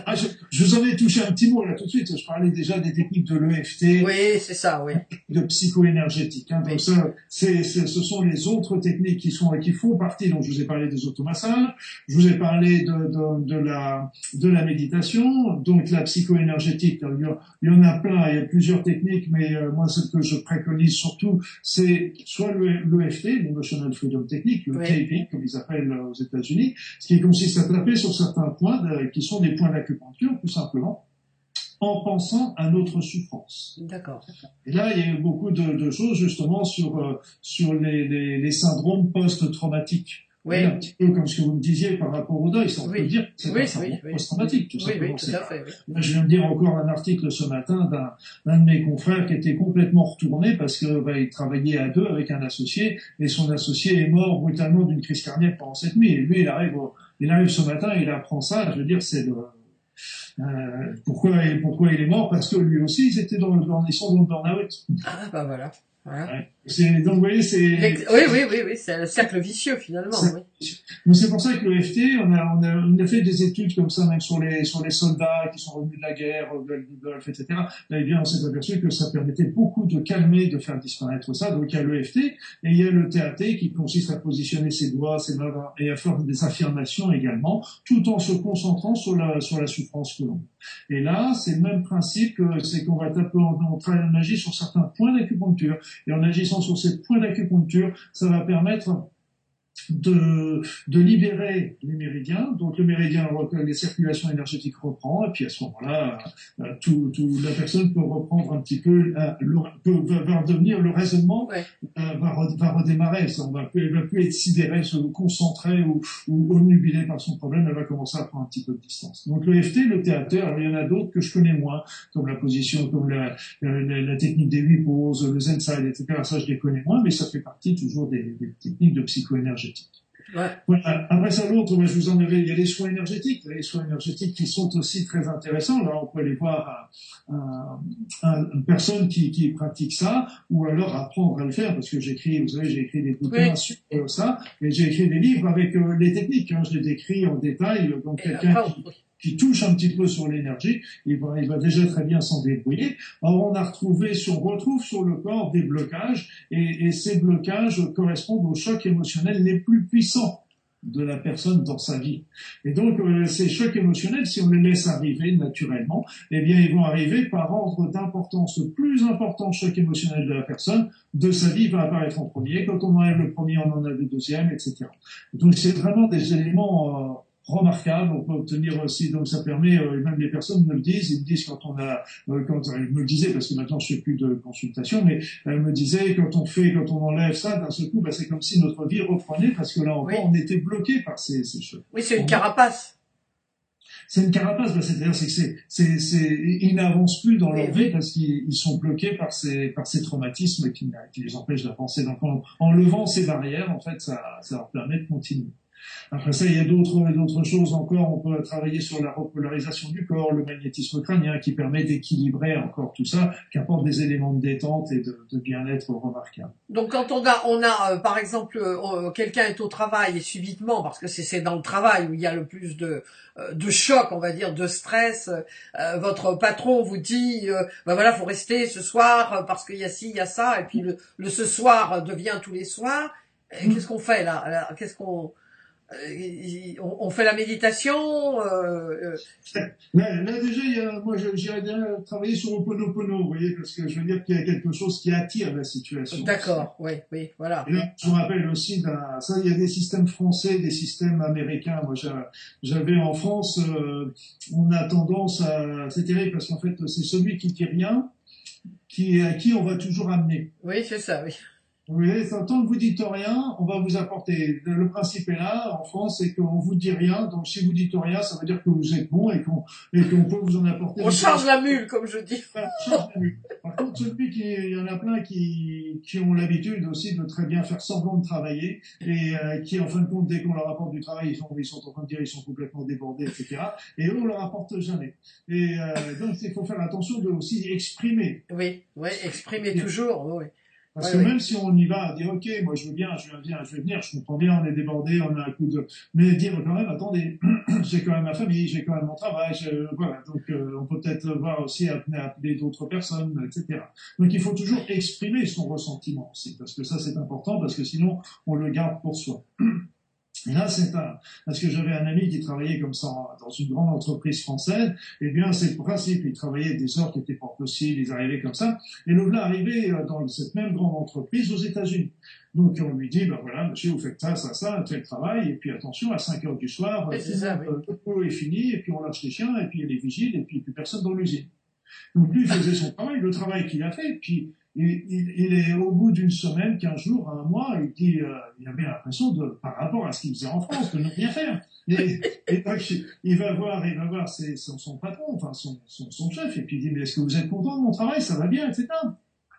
[SPEAKER 1] ah, je, je, vous en ai touché un petit mot là tout de suite. Je parlais déjà des techniques de l'EFT.
[SPEAKER 2] Oui, c'est ça, oui.
[SPEAKER 1] De psycho-énergétique. Hein. Donc ça, c'est, ce sont les autres techniques qui sont qui font partie. Donc, je vous ai parlé des automassages. Je vous ai parlé de, de, de la de la méditation. Donc, la psycho-énergétique. Il y en a plein. Il y a plusieurs techniques, mais euh, moi, celle que je préconise surtout, c'est soit l'EFT, l'emotional freedom technique, le taping, comme ils appellent aux États-Unis, ce qui consiste à taper sur certains points qui sont des points d'acupuncture, tout simplement, en pensant à notre souffrance.
[SPEAKER 2] D'accord.
[SPEAKER 1] Et là, il y a eu beaucoup de, de choses justement sur euh, sur les, les, les syndromes post-traumatiques.
[SPEAKER 2] Oui.
[SPEAKER 1] Un petit peu comme ce que vous me disiez par rapport au deuil, ça on
[SPEAKER 2] Oui.
[SPEAKER 1] peut dire que c'est
[SPEAKER 2] Oui, oui,
[SPEAKER 1] post-traumatique, tout
[SPEAKER 2] Oui,
[SPEAKER 1] simplement.
[SPEAKER 2] oui, tout à fait.
[SPEAKER 1] Là, je viens de dire encore un article ce matin d'un de mes confrères qui était complètement retourné parce que bah, il travaillait à deux avec un associé et son associé est mort brutalement d'une crise cardiaque pendant cette nuit. Et lui, il arrive, au- il arrive ce matin, il apprend ça. Je veux dire, c'est le, euh, pourquoi pourquoi il est mort? Parce que lui aussi, ils étaient dans, dans ils sont dans le burn-out.
[SPEAKER 2] Ah, bah voilà. voilà.
[SPEAKER 1] Ouais. Donc vous voyez, c'est
[SPEAKER 2] Oui, oui, oui, oui, c'est un cercle vicieux finalement.
[SPEAKER 1] C'est-
[SPEAKER 2] Oui.
[SPEAKER 1] Donc c'est pour ça que le FT, on a, on a, on a fait des études comme ça, même sur les, sur les soldats qui sont revenus de la guerre, du Golfe, etc. Là, eh bien, on s'est aperçu que ça permettait beaucoup de calmer, de faire disparaître ça. Donc il y a le FT et il y a le TAT qui consiste à positionner ses doigts, ses mains et à faire des affirmations également, tout en se concentrant sur la, sur la souffrance que l'on. Et là, c'est le même principe, que c'est qu'on va taper, on, on, on agit sur certains points d'acupuncture. Et en agissant sur ces points d'acupuncture, ça va permettre de, de libérer les méridiens. Donc le méridien, les circulations énergétiques reprend, et puis à ce moment-là, euh, tout, tout, la personne peut reprendre un petit peu, euh, le, peut, va, redevenir le raisonnement,
[SPEAKER 2] Ouais.
[SPEAKER 1] euh, va, re- va redémarrer. Ça, on va plus, elle va plus être sidérée, se concentrer ou, ou obnubilée par son problème, elle va commencer à prendre un petit peu de distance. Donc le FT, le théâtre, il y en a d'autres que je connais moins, comme la position, comme la, la, technique des huit poses, le zen side, etc. Ça, je les connais moins, mais ça fait partie toujours des, des techniques de
[SPEAKER 2] Ouais.
[SPEAKER 1] Voilà. Après ça, l'autre, je vous en avais, il y a les soins énergétiques, les soins énergétiques qui sont aussi très intéressants. Là, on peut aller voir un- un- un- une personne qui, qui pratique ça, ou alors apprendre à le faire, parce que j'écris, vous savez, j'ai écrit des bouquins
[SPEAKER 2] Oui.
[SPEAKER 1] sur ça, et j'ai écrit des livres avec euh, les techniques. Hein, je les décris en détail, donc quelqu'un qui, qui touche un petit peu sur l'énergie, il va, il va déjà très bien s'en débrouiller. Alors on a retrouvé, on retrouve sur le corps des blocages, et, et ces blocages correspondent aux chocs émotionnels les plus puissants de la personne dans sa vie. Et donc euh, ces chocs émotionnels, si on les laisse arriver naturellement, eh bien ils vont arriver par ordre d'importance. Le plus important choc émotionnel de la personne, de sa vie, va apparaître en premier. Quand on enlève le premier, on enlève le deuxième, etc. Donc c'est vraiment des éléments euh, remarquables. On peut obtenir aussi, donc ça permet, euh, et même les personnes me le disent, ils me disent quand on a, euh, quand ils me le disaient parce que maintenant je fais plus de consultation, mais elle me disait quand on fait, quand on enlève ça, d'un seul coup, bah, c'est comme si notre vie reprenait parce que là encore,
[SPEAKER 2] Oui.
[SPEAKER 1] on était bloqué par ces, ces choses.
[SPEAKER 2] Oui, c'est une carapace.
[SPEAKER 1] C'est une carapace, bah, c'est-à-dire c'est que c'est, c'est, c'est, ils n'avancent plus dans leur vie parce qu'ils ils sont bloqués par ces, par ces traumatismes qui, qui les empêchent d'avancer. Donc en, en levant ces barrières, en fait, ça, ça leur permet de continuer. Après ça, il y a d'autres d'autres choses encore. On peut travailler sur la repolarisation du corps, le magnétisme crânien, qui permet d'équilibrer encore tout ça, qui apporte des éléments de détente et de, de bien-être remarquables.
[SPEAKER 2] Donc quand on a on a euh, par exemple euh, quelqu'un est au travail et subitement parce que c'est dans le travail où il y a le plus de euh, de choc, on va dire, de stress. votre patron vous dit, ben voilà, faut rester ce soir parce qu'il y a ci, il y a ça, et puis le, le ce soir devient tous les soirs. Qu'est-ce qu'on fait là? Qu'est-ce qu'on euh, on, fait la méditation. Euh,
[SPEAKER 1] euh. Là, déjà, il y a, moi, j'irais bien travailler sur Oponopono, vous voyez, parce que je veux dire qu'il y a quelque chose qui attire la situation.
[SPEAKER 2] D'accord, oui, oui, voilà.
[SPEAKER 1] Et là, je me rappelle aussi, ça, il y a des systèmes français, des systèmes américains. Moi, j'avais en France, on a tendance à, c'est terrible parce qu'en fait, c'est celui qui dit rien, qui à qui on va toujours amener.
[SPEAKER 2] Oui, c'est ça, oui.
[SPEAKER 1] Oui, tant que vous dites rien, on va vous apporter. Le principe est là, en France, c'est qu'on vous dit rien. Donc, si vous dites rien, ça veut dire que vous êtes bon et qu'on et qu'on peut vous en apporter.
[SPEAKER 2] On charge la mule, comme je dis.
[SPEAKER 1] Par contre, celui qui, il y en a plein qui qui ont l'habitude aussi de très bien faire semblant de travailler et euh, qui, en fin de compte, dès qu'on leur apporte du travail, ils sont ils sont en train de dire ils sont complètement débordés, etc. Et eux, on leur apporte jamais. Et euh, donc, il faut faire attention de aussi exprimer.
[SPEAKER 2] Oui, oui, exprimer toujours. Oui.
[SPEAKER 1] Parce que même si on y va, dire ok, moi je veux bien, je veux bien, je vais venir, je comprends bien, on est débordé, on a un coup de, mais dire quand même, attendez, j'ai quand même ma famille, j'ai quand même mon travail, voilà, donc euh, on peut peut-être voir aussi appeler, appeler d'autres personnes, etc. Donc il faut toujours exprimer son ressentiment aussi, parce que ça c'est important, parce que sinon on le garde pour soi. Là, c'est un, parce que j'avais un ami qui travaillait comme ça dans une grande entreprise française, et eh bien, c'est le principe. Il travaillait des heures qui étaient pas possibles, ils arrivaient comme ça. Et le voilà arrivé euh, dans cette même grande entreprise aux États-Unis. Donc, on lui dit, ben voilà, monsieur, vous faites ça, ça, ça, tel travail, et puis attention, à 5 heures du soir,
[SPEAKER 2] euh,
[SPEAKER 1] le boulot est fini, et puis on lâche les chiens, et puis il y a les vigiles, et puis il n'y a plus personne dans l'usine. Donc lui, il faisait son travail, le travail qu'il a fait, puis il, est au bout d'une semaine, quinze jours, un mois, il dit, euh, il avait l'impression de, par rapport à ce qu'il faisait en France, de ne rien faire. Et, il va voir, il va voir son, patron, enfin son, chef, et puis il dit, mais est-ce que vous êtes content de mon travail, ça va bien, etc.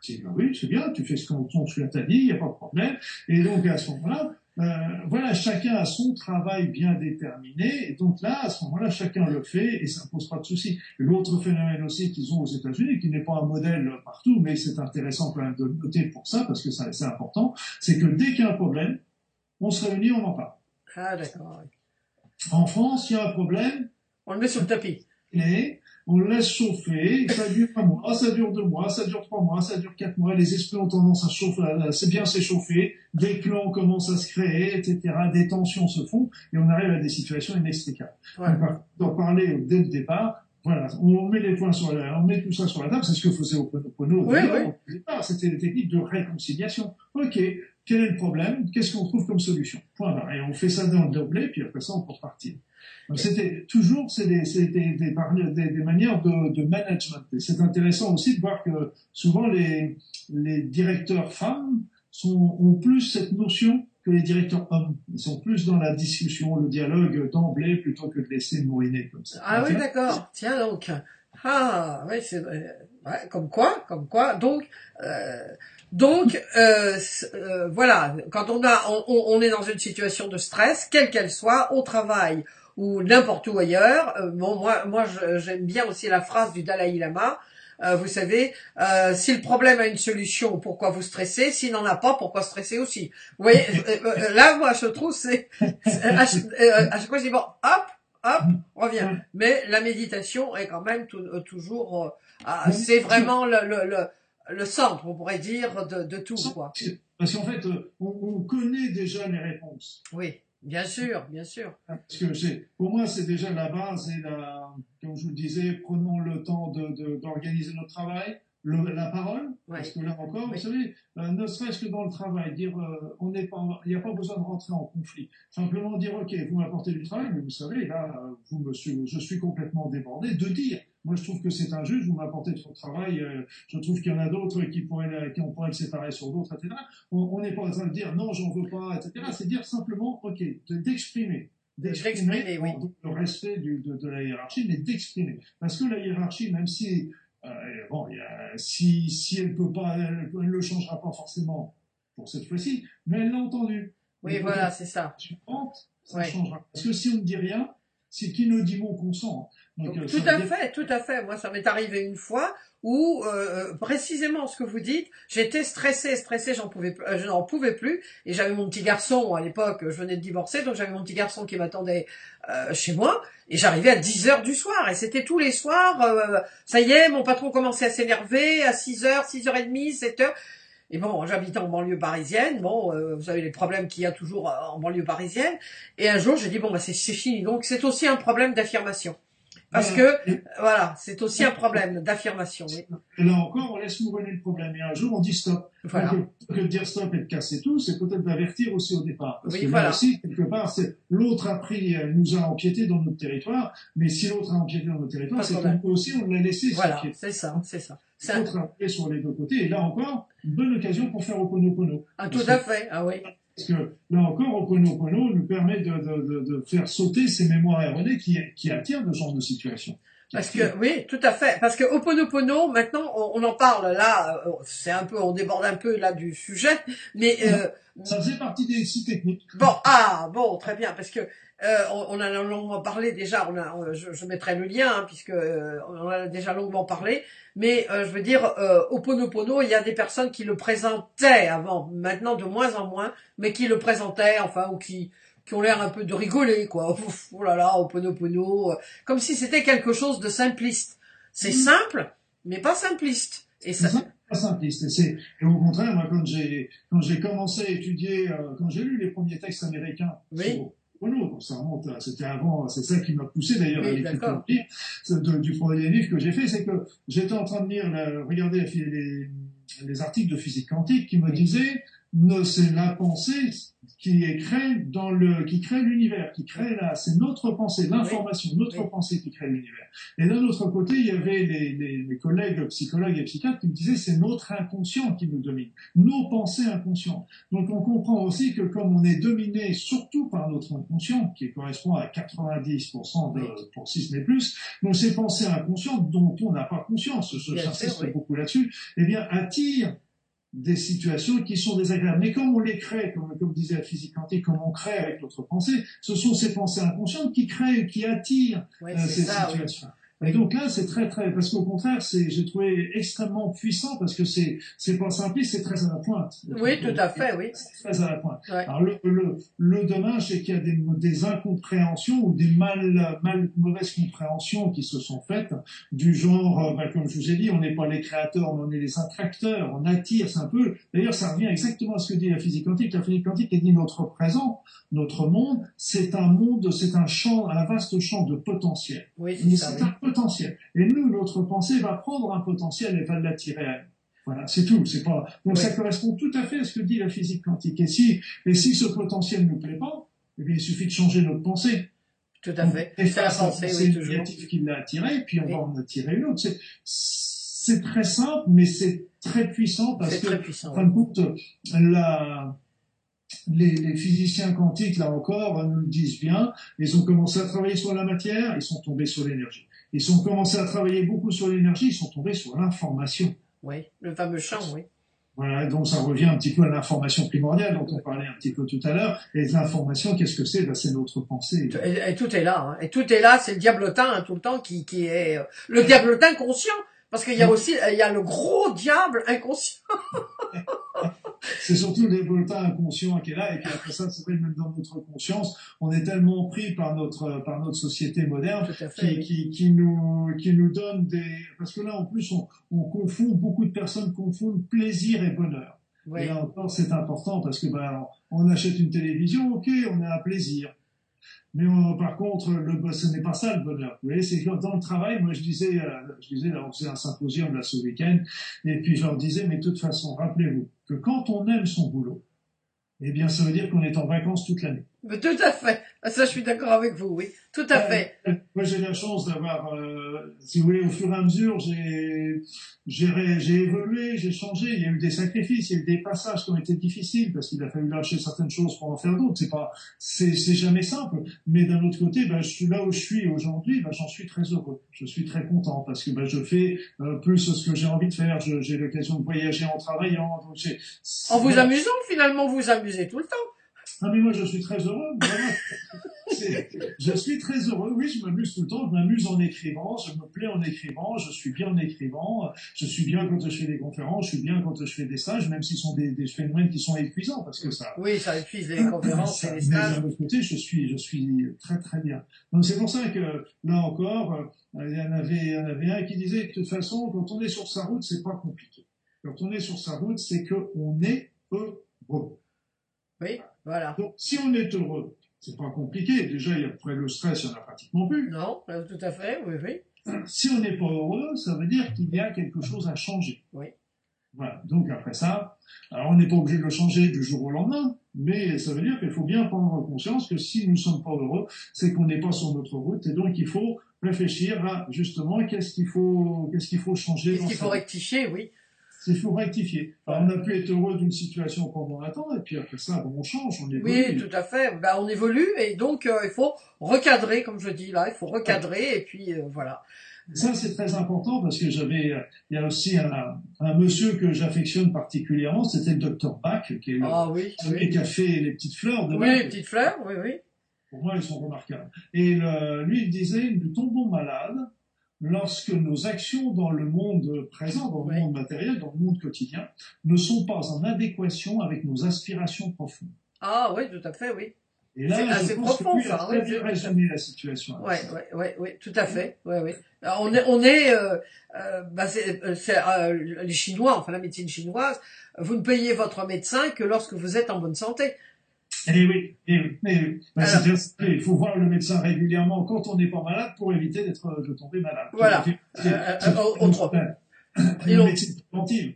[SPEAKER 1] Il dit, ben oui, c'est bien, tu fais ce qu'on t'a dit, il n'y a pas de problème. Et donc, à ce moment-là, euh, voilà, chacun a son travail bien déterminé, et donc là, à ce moment-là, chacun le fait et ça ne pose pas de souci. L'autre phénomène aussi qu'ils ont aux États-Unis, qui n'est pas un modèle partout, mais c'est intéressant quand même de noter pour ça parce que c'est important, c'est que dès qu'il y a un problème, on se réunit, on en parle.
[SPEAKER 2] Ah d'accord.
[SPEAKER 1] En France, il y a un problème.
[SPEAKER 2] On le met sur le tapis.
[SPEAKER 1] Et on laisse chauffer, ça dure un mois, ça dure deux mois, ça dure trois mois, ça dure quatre mois, les esprits ont tendance à chauffer, c'est bien s'échauffer, des clans commencent à se créer, etc., des tensions se font, et on arrive à des situations inextricables. Ouais. Donc, parler dès le départ, voilà, on met les points sur la, on met tout ça sur la table, c'est ce que faisait Oponopono au
[SPEAKER 2] oui,
[SPEAKER 1] départ, c'était des techniques de réconciliation. Ok, quel est le problème? Qu'est-ce qu'on trouve comme solution? Point barre. Et on fait ça dans le doublé, puis après ça, on peut repartir. C'était toujours c'est des, des, des, des, manières de, de management. Et c'est intéressant aussi de voir que souvent les, les directeurs femmes sont, ont plus cette notion que les directeurs hommes. Ils sont plus dans la discussion, le dialogue d'emblée plutôt que de laisser mouriner comme ça.
[SPEAKER 2] Ah oui, d'accord. Tiens donc. Ah oui, c'est ouais, comme quoi, comme quoi. Donc. Euh, donc euh, euh, voilà, quand on a, on, on, est dans une situation de stress, quelle qu'elle soit, au travail ou n'importe où ailleurs. Euh, bon, moi, moi, j'aime bien aussi la phrase du Dalai Lama. Euh, vous savez, euh, si le problème a une solution, pourquoi vous stressez? S'il n'en a pas, pourquoi stresser aussi? Vous voyez, là, moi, je trouve, c'est à, chaque fois, je dis bon, hop, hop, on revient. Mais la méditation est quand même toujours, ah, c'est vraiment le, le, le, centre, on pourrait dire, de, de tout, quoi.
[SPEAKER 1] Parce qu'en fait, on, on connaît déjà les réponses.
[SPEAKER 2] Oui. Bien sûr, bien sûr.
[SPEAKER 1] Parce que pour moi, c'est déjà la base et la, comme je vous le disais, prenons le temps de, d'organiser notre travail, le, la parole, parce que là encore, vous savez, euh, ne serait-ce que dans le travail, dire, euh, on n'est pas, il n'y a pas besoin de rentrer en conflit. Simplement dire, ok, vous m'apportez du travail, mais vous savez, là, vous me, je suis complètement débordé, de dire, moi, je trouve que c'est injuste. Vous m'apportez trop de travail. Euh, je trouve qu'il y en a d'autres qui pourraient, qui on pourrait le séparer sur d'autres, etc. On n'est pas en train de dire non, j'en veux pas, etc. C'est dire simplement, ok, d'exprimer.
[SPEAKER 2] D'exprimer, oui.
[SPEAKER 1] Le respect du, de, de, la hiérarchie, mais d'exprimer. Parce que la hiérarchie, même si, euh, bon, y a, si, si elle peut pas, elle, ne le changera pas forcément pour cette fois-ci, mais elle l'a entendu.
[SPEAKER 2] Oui, voilà, c'est ça.
[SPEAKER 1] Ça changera. Parce que si on ne dit rien, c'est qu'inaudiment qu'on sent.
[SPEAKER 2] Donc, euh, tout à fait, tout à fait. Moi, ça m'est arrivé une fois où euh, précisément ce que vous dites, j'étais stressée, stressée, j'en pouvais, je n'en pouvais plus, et j'avais mon petit garçon à l'époque, je venais de divorcer, donc j'avais mon petit garçon qui m'attendait chez moi, et j'arrivais à 10 heures du soir, et c'était tous les soirs. ça y est, mon patron commençait à s'énerver à 6 heures, 6 heures et demie, 7 heures. Et bon, j'habitais en banlieue parisienne. Bon, euh, vous savez les problèmes qu'il y a toujours euh, en banlieue parisienne. Et un jour, j'ai dit bon, bah c'est fini. Donc c'est aussi un problème d'affirmation. Parce que, voilà, c'est aussi un problème d'affirmation. Oui.
[SPEAKER 1] Et là encore, on laisse mourir le problème. Et un jour, on dit stop. Voilà. Que, que dire stop et de casser tout, c'est peut-être d'avertir aussi au départ. Parce que là aussi, quelque part, c'est l'autre a pris, euh, nous a empiété dans notre territoire. Mais si l'autre a empiété dans notre territoire, c'est que nous aussi, on l'a laissé.
[SPEAKER 2] Voilà, c'est ça, c'est ça.
[SPEAKER 1] L'autre a pris sur les deux côtés. Et là encore, une bonne occasion pour faire Oponopono.
[SPEAKER 2] Ah, tout à fait. Ah oui.
[SPEAKER 1] Parce que là encore, Oponopono nous permet de, faire sauter ces mémoires erronées qui, qui attirent ce genre de situation.
[SPEAKER 2] Parce que oui, tout à fait. Parce que Oponopono, maintenant, on, en parle là. Euh, c'est un peu, on déborde un peu là du sujet, mais
[SPEAKER 1] euh, ça faisait partie des sites techniques.
[SPEAKER 2] Bon, ah bon, très bien, parce que euh, on, en a longuement parlé déjà. On a, je, je mettrai le lien hein, puisque euh, on en a déjà longuement parlé. Mais euh, je veux dire, euh, au Ponopono, il y a des personnes qui le présentaient avant, maintenant de moins en moins, mais qui le présentaient, enfin, ou qui qui ont l'air un peu de rigoler, quoi. oh là là, au Ponopono, comme si c'était quelque chose de simpliste. C'est mm. simple, mais pas simpliste.
[SPEAKER 1] Et ça, pas simpliste. Et, c'est, au contraire, moi, quand j'ai, quand j'ai commencé à étudier, quand j'ai lu les premiers textes américains
[SPEAKER 2] oui.
[SPEAKER 1] Renault. ça remonte, c'était avant, c'est ça qui m'a poussé d'ailleurs à l'écriture du premier livre que j'ai fait, c'est que j'étais en train de lire, regarder les, les, articles de physique quantique qui me disaient, c'est la pensée qui est créée dans le, qui crée l'univers, qui crée la, c'est notre pensée, l'information, notre pensée qui crée l'univers. Et d'un autre côté, il y avait les, les, les, collègues psychologues et psychiatres qui me disaient c'est notre inconscient qui nous domine, nos pensées inconscientes. Donc on comprend aussi que comme on est dominé surtout par notre inconscient, qui correspond à 90% de, pour 6 mais plus, donc ces pensées inconscientes dont on n'a pas conscience, j'insiste beaucoup là-dessus, eh bien attirent des situations qui sont désagréables. Mais comme on les crée, comme, comme disait la physique quantique, comme on crée avec notre pensée, ce sont ces pensées inconscientes qui créent, qui attirent euh, ces situations. Et donc là, c'est très très parce qu'au contraire, c'est j'ai trouvé extrêmement puissant parce que c'est c'est pas simpliste, c'est très à la pointe.
[SPEAKER 2] Oui, tout à fait, oui.
[SPEAKER 1] Très à la pointe. Alors le le, le dommage, c'est qu'il y a des, des incompréhensions ou des mal mal mauvaises compréhensions qui se sont faites du genre, bah, comme je vous ai dit, on n'est pas les créateurs, on est les attracteurs, on attire, c'est un peu. D'ailleurs, ça revient exactement à ce que dit la physique quantique. La physique quantique dit notre présent, notre monde, c'est un monde, c'est un champ, un vaste champ de potentiel.
[SPEAKER 2] Oui, c'est ça
[SPEAKER 1] potentiel. Et nous, notre pensée va prendre un potentiel et va l'attirer à elle. Voilà, c'est tout. C'est pas. Donc ça correspond tout à fait à ce que dit la physique quantique. Et si, et si ce potentiel ne nous plaît pas, eh bien, il suffit de changer notre pensée.
[SPEAKER 2] Tout à fait. C'est la pensée, oui,
[SPEAKER 1] toujours. qui l'a attiré, puis on va en attirer une autre. C'est très simple, mais c'est très puissant parce que,
[SPEAKER 2] puissant,
[SPEAKER 1] en fin de compte, la, les, les, physiciens quantiques, là encore, nous le disent bien, ils ont commencé à travailler sur la matière, ils sont tombés sur l'énergie. Ils ont commencé à travailler beaucoup sur l'énergie, ils sont tombés sur l'information.
[SPEAKER 2] Oui, le fameux champ, oui.
[SPEAKER 1] Voilà, donc ça revient un petit peu à l'information primordiale dont on parlait un petit peu tout à l'heure. Et l'information, qu'est-ce que c'est? Ben, C'est notre pensée.
[SPEAKER 2] Et, tout est là. Hein. Et tout est là, c'est le diablotin hein, tout le temps qui, qui est... Euh, le diablotin conscient parce qu'il y a aussi, il y a le gros diable inconscient.
[SPEAKER 1] c'est surtout le diablotin inconscient qui est là, et puis après ça, c'est vrai, même dans notre conscience, on est tellement pris par notre, par notre société moderne, qui, qui, qui, nous, qui nous donne des, parce que là, en plus, on, on confond, beaucoup de personnes confondent plaisir et bonheur. Et là encore, c'est important parce que, ben, on achète une télévision, ok, on a un plaisir. Mais euh, par contre, le, ce n'est pas ça le bonheur. Vous voyez, c'est dans le travail, moi je disais, euh, je disais, là, on faisait un symposium là ce week-end, et puis je leur disais, mais de toute façon, rappelez-vous que quand on aime son boulot, eh bien, ça veut dire qu'on est en vacances toute l'année.
[SPEAKER 2] Tout à fait. Ça, je suis d'accord avec vous, oui. Tout à fait.
[SPEAKER 1] Moi, j'ai la chance d'avoir, euh, si vous voulez, au fur et à mesure, j'ai, j'ai, j'ai évolué, j'ai changé. Il y a eu des sacrifices, il y a eu des passages qui ont été difficiles parce qu'il a fallu lâcher certaines choses pour en faire d'autres. C'est pas, c'est, c'est jamais simple. Mais d'un autre côté, ben, je suis là où je suis aujourd'hui, ben, j'en suis très heureux. Je suis très content parce que ben, je fais euh, plus ce que j'ai envie de faire. j'ai l'occasion de voyager en travaillant. Donc
[SPEAKER 2] en vous amusant, finalement, vous vous amusez tout le temps.
[SPEAKER 1] Ah mais moi je suis très heureux. Vraiment. je suis très heureux. Oui, je m'amuse tout le temps. Je m'amuse en écrivant. Je me plais en écrivant. Je suis bien en écrivant. Je suis bien quand je fais des conférences. Je suis bien quand je fais des stages, même s'ils sont des, des, phénomènes qui sont épuisants parce que ça.
[SPEAKER 2] Oui, ça épuise les conférences et les stages.
[SPEAKER 1] Mais d'un autre côté, je suis, je suis très très bien. Donc c'est pour ça que là encore, euh, il y en avait, il y en avait un qui disait que de toute façon, quand on est sur sa route, c'est pas compliqué. Quand on est sur sa route, c'est qu'on est heureux.
[SPEAKER 2] Oui, voilà.
[SPEAKER 1] Donc, si on est heureux, c'est pas compliqué. Déjà, après le stress, il n'y en a pratiquement plus.
[SPEAKER 2] Non, tout à fait, oui, oui.
[SPEAKER 1] Si on n'est pas heureux, ça veut dire qu'il y a quelque chose à changer.
[SPEAKER 2] Oui.
[SPEAKER 1] Voilà. Donc après ça, alors on n'est pas obligé de le changer du jour au lendemain, mais ça veut dire qu'il faut bien prendre conscience que si nous ne sommes pas heureux, c'est qu'on n'est pas sur notre route, et donc il faut réfléchir à justement qu'est-ce qu'il faut, qu'est-ce qu'il faut changer.
[SPEAKER 2] Qu'est-ce qu'il faut rectifier, oui.
[SPEAKER 1] Il faut rectifier. on a pu être heureux d'une situation pendant un temps, et puis après ça, on change, on évolue.
[SPEAKER 2] Oui, tout à fait. Ben, on évolue, et donc euh, il faut recadrer, comme je dis là, il faut recadrer, et puis euh, voilà.
[SPEAKER 1] Ça, c'est très important parce que j'avais, il y a aussi un, un monsieur que j'affectionne particulièrement, c'était le docteur Bach, qui est le,
[SPEAKER 2] ah, oui,
[SPEAKER 1] qui a fait les petites fleurs de
[SPEAKER 2] Oui, les petites fleurs, oui, oui.
[SPEAKER 1] Pour moi, elles sont remarquables. Et lui, il disait, nous tombons malades lorsque nos actions dans le monde présent, dans le monde matériel, dans le monde quotidien, ne sont pas en adéquation avec nos aspirations profondes.
[SPEAKER 2] Ah oui, tout à fait, oui.
[SPEAKER 1] Et là,
[SPEAKER 2] assez profond, ça.
[SPEAKER 1] Oui, résumer la situation.
[SPEAKER 2] Oui, oui, oui, oui, tout à fait. Ouais, ouais. on est, on est, euh, euh, bah c'est, euh, euh, les Chinois, enfin la médecine chinoise, vous ne payez votre médecin que lorsque vous êtes en bonne santé.
[SPEAKER 1] Eh oui, eh oui, eh oui. Bah, il faut voir le médecin régulièrement quand on n'est pas malade pour éviter d'être de tomber malade.
[SPEAKER 2] Voilà.
[SPEAKER 1] C'est, autre
[SPEAKER 2] une médecine préventive.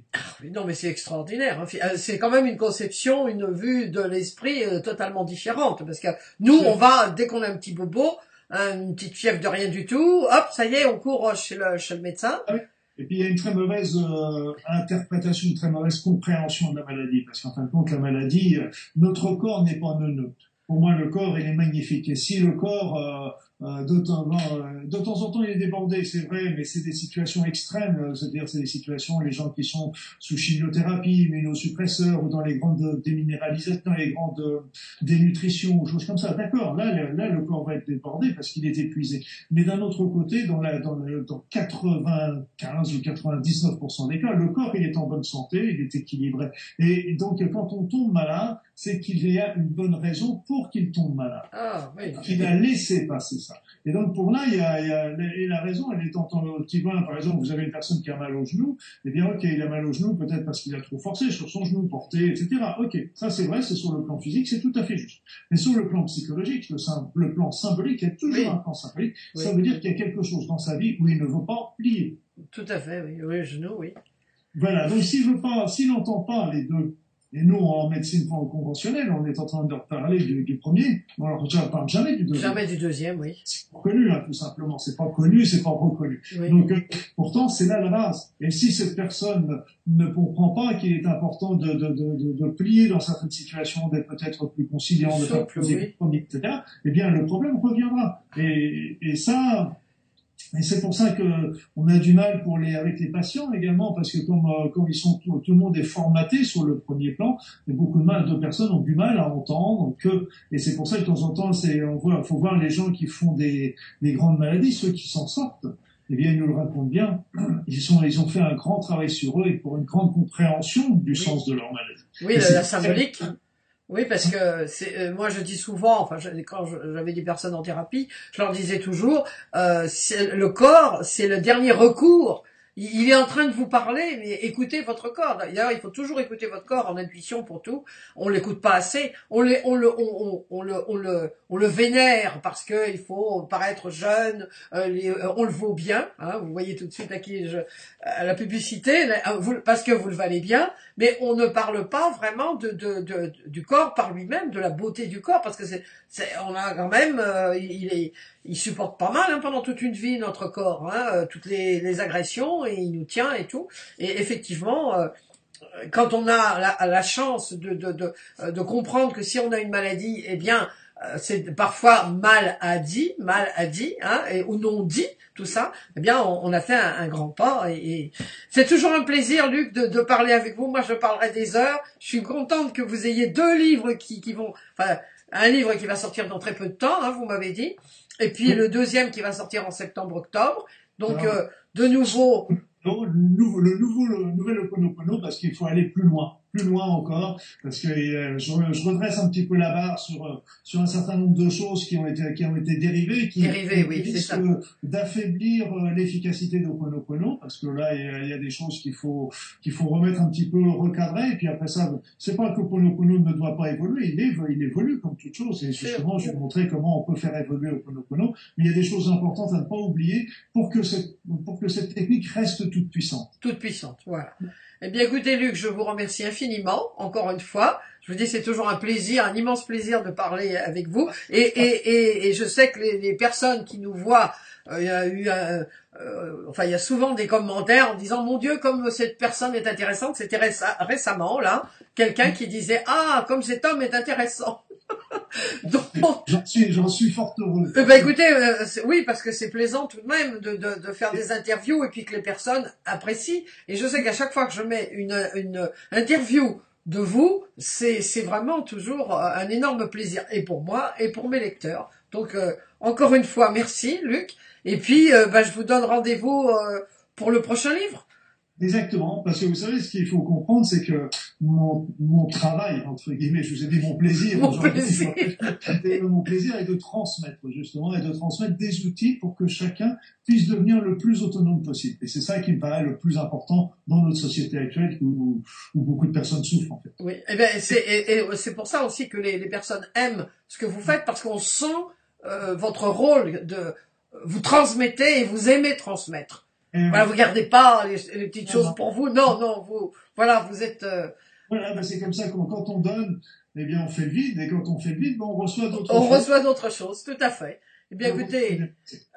[SPEAKER 2] Non, mais c'est extraordinaire. Hein. Euh, c'est quand même une conception, une vue de l'esprit euh, totalement différente. Parce que nous, on va, dès qu'on a un petit bobo, une petite fièvre de rien du tout, hop, ça y est, on court chez le, chez le médecin.
[SPEAKER 1] Ah et puis il y a une très mauvaise euh, interprétation, une très mauvaise compréhension de la maladie, parce qu'en fin de compte, la maladie, euh, notre corps n'est pas neuneux. Pour moi, le corps, il est magnifique. Et si le corps euh, euh, de, temps, euh, en temps, il est débordé, c'est vrai, mais c'est des situations extrêmes. Euh, c'est-à-dire, c'est des situations, les gens qui sont sous chimiothérapie, immunosuppresseurs, ou dans les grandes déminéralisations, dans les grandes dénutritions, ou choses comme ça. D'accord, là, là, le corps va être débordé parce qu'il est épuisé. Mais d'un autre côté, dans, la, dans, dans 95 ou 99% des cas, le corps, il est en bonne santé, il est équilibré. Et donc, quand on tombe malade, c'est qu'il y a une bonne raison pour qu'il tombe malade.
[SPEAKER 2] Ah, oui.
[SPEAKER 1] Qu'il a laissé passer ça. Et donc pour là, il y a, il y a et la raison, elle est en tant que par exemple, vous avez une personne qui a mal au genou, eh bien ok, il a mal au genou peut-être parce qu'il a trop forcé sur son genou, porté, etc. Ok, ça c'est vrai, c'est sur le plan physique, c'est tout à fait juste. Mais sur le plan psychologique, le, le plan symbolique, il y a toujours un plan symbolique. Ça veut dire qu'il y a quelque chose dans sa vie où il ne veut pas plier.
[SPEAKER 2] Tout à fait, oui, oui, genou, oui.
[SPEAKER 1] Voilà, donc s'il veut pas, s'il n'entend pas les deux et nous, en médecine conventionnelle, on est en train de reparler du, du premier. On ne parle jamais du deuxième.
[SPEAKER 2] Jamais du deuxième, oui.
[SPEAKER 1] C'est pas connu, hein, tout simplement. C'est pas connu, c'est pas reconnu. Donc, euh, pourtant, c'est là la base. Et si cette personne ne comprend pas qu'il est important de, de, de, de, plier dans certaines situations, d'être peut-être plus conciliant, de faire plus oui. etc., eh bien, le problème reviendra. Et, et ça, et c'est pour ça que on a du mal pour les avec les patients également parce que comme euh, comme ils sont tout, le monde est formaté sur le premier plan, et beaucoup de mal de personnes ont du mal à entendre que et c'est pour ça que de temps en temps c'est on voit faut voir les gens qui font des des grandes maladies ceux qui s'en sortent. Eh bien, ils nous le racontent bien. Ils sont, ils ont fait un grand travail sur eux et pour une grande compréhension du sens de leur maladie.
[SPEAKER 2] Oui, la, symbolique. Oui, parce que c'est euh, moi je dis souvent, enfin quand j'avais des personnes en thérapie, je leur disais toujours, euh, le corps c'est le dernier recours il est en train de vous parler, mais écoutez votre corps. D'ailleurs, il faut toujours écouter votre corps en intuition pour tout. On l'écoute pas assez. On, le, on, le, on, le, on, le, on le vénère parce que il faut paraître jeune. Euh, euh, on le vaut bien. Hein, vous voyez tout de suite à qui je, à la publicité, euh, parce que vous le valez bien. Mais on ne parle pas vraiment de, de, de du corps par lui-même, de la beauté du corps, parce que c'est, on a quand même, il est il supporte pas mal hein, pendant toute une vie notre corps, hein, toutes les, agressions et il nous tient et tout. Et effectivement, euh, quand on a la, la chance de, de, de, de, comprendre que si on a une maladie, eh bien euh, c'est parfois mal à dit, mal à dit, hein, et, ou non dit, tout ça, eh bien, on, a fait un, grand pas. Et, c'est toujours un plaisir, Luc, de, parler avec vous. Moi, je parlerai des heures. Je suis contente que vous ayez deux livres qui, qui vont, enfin, un livre qui va sortir dans très peu de temps, hein, vous m'avez dit, et puis le deuxième qui va sortir en septembre-octobre. Donc, euh, de nouveau,
[SPEAKER 1] le nouveau, le nouveau, le nouvel Oponopono parce qu'il faut aller plus loin plus loin encore, parce que euh, je, je, redresse un petit peu la barre sur euh, sur un certain nombre de choses qui ont été qui ont été dérivées, qui,
[SPEAKER 2] dérivées, oui, risquent
[SPEAKER 1] d'affaiblir euh, l'efficacité d'Oponopono, parce que là il y, a, des choses qu'il faut qu'il faut remettre un petit peu recadrer, et puis après ça, c'est pas que Oponopono ne doit pas évoluer, il, évolue, il évolue comme toute chose, et justement je vais montrer comment on peut faire évoluer Oponopono, mais il y a des choses importantes à ne pas oublier pour que cette pour que cette technique reste toute puissante.
[SPEAKER 2] Toute puissante, voilà. Eh bien, écoutez, Luc, je vous remercie infiniment, encore une fois. Je vous dis, c'est toujours un plaisir, un immense plaisir de parler avec vous. Et, et, et, et je sais que les, les, personnes qui nous voient, euh, il y a eu, euh, enfin, il y a souvent des commentaires en disant, mon Dieu, comme cette personne est intéressante. C'était récemment, là, quelqu'un qui disait, ah, comme cet homme est intéressant.
[SPEAKER 1] Donc, j'en suis, j'en suis fort heureux.
[SPEAKER 2] Eh ben, écoutez, euh, oui, parce que c'est plaisant tout de même de, de, de, faire des interviews et puis que les personnes apprécient. Et je sais qu'à chaque fois que je mets une, une interview de vous, c'est, c'est vraiment toujours un énorme plaisir, et pour moi, et pour mes lecteurs. Donc, euh, encore une fois, merci, Luc. Et puis, euh, ben, je vous donne rendez-vous pour le prochain livre.
[SPEAKER 1] Exactement, parce que vous savez, ce qu'il faut comprendre, c'est que mon, mon travail, entre guillemets, je vous ai dit mon plaisir,
[SPEAKER 2] mon, plaisir.
[SPEAKER 1] mon plaisir est de transmettre, justement, et de transmettre des outils pour que chacun puisse devenir le plus autonome possible. Et c'est ça qui me paraît le plus important dans notre société actuelle où, où beaucoup de personnes souffrent, en fait.
[SPEAKER 2] Oui, et, ben, c'est, et, c'est pour ça aussi que les, les, personnes aiment ce que vous faites, parce qu'on sent euh, votre rôle de... Vous transmettez et vous aimez transmettre. Voilà, vous gardez pas les, petites choses pour vous. Non, non, vous, voilà, vous êtes. Euh,
[SPEAKER 1] voilà, ben c'est comme ça que quand on donne, eh bien, on fait le vide, et quand on fait le vide, ben, on reçoit d'autres
[SPEAKER 2] choses. On reçoit d'autres choses, tout à fait. Eh bien, écoutez,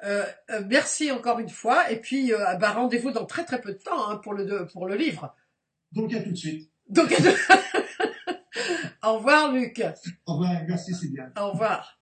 [SPEAKER 2] euh, euh, merci encore une fois, et puis euh, bah, rendez-vous dans très très peu de temps hein, pour le pour le livre.
[SPEAKER 1] Donc à tout de suite.
[SPEAKER 2] Donc à tout... Au revoir, Luc.
[SPEAKER 1] Au revoir, merci, c'est bien.
[SPEAKER 2] Au revoir.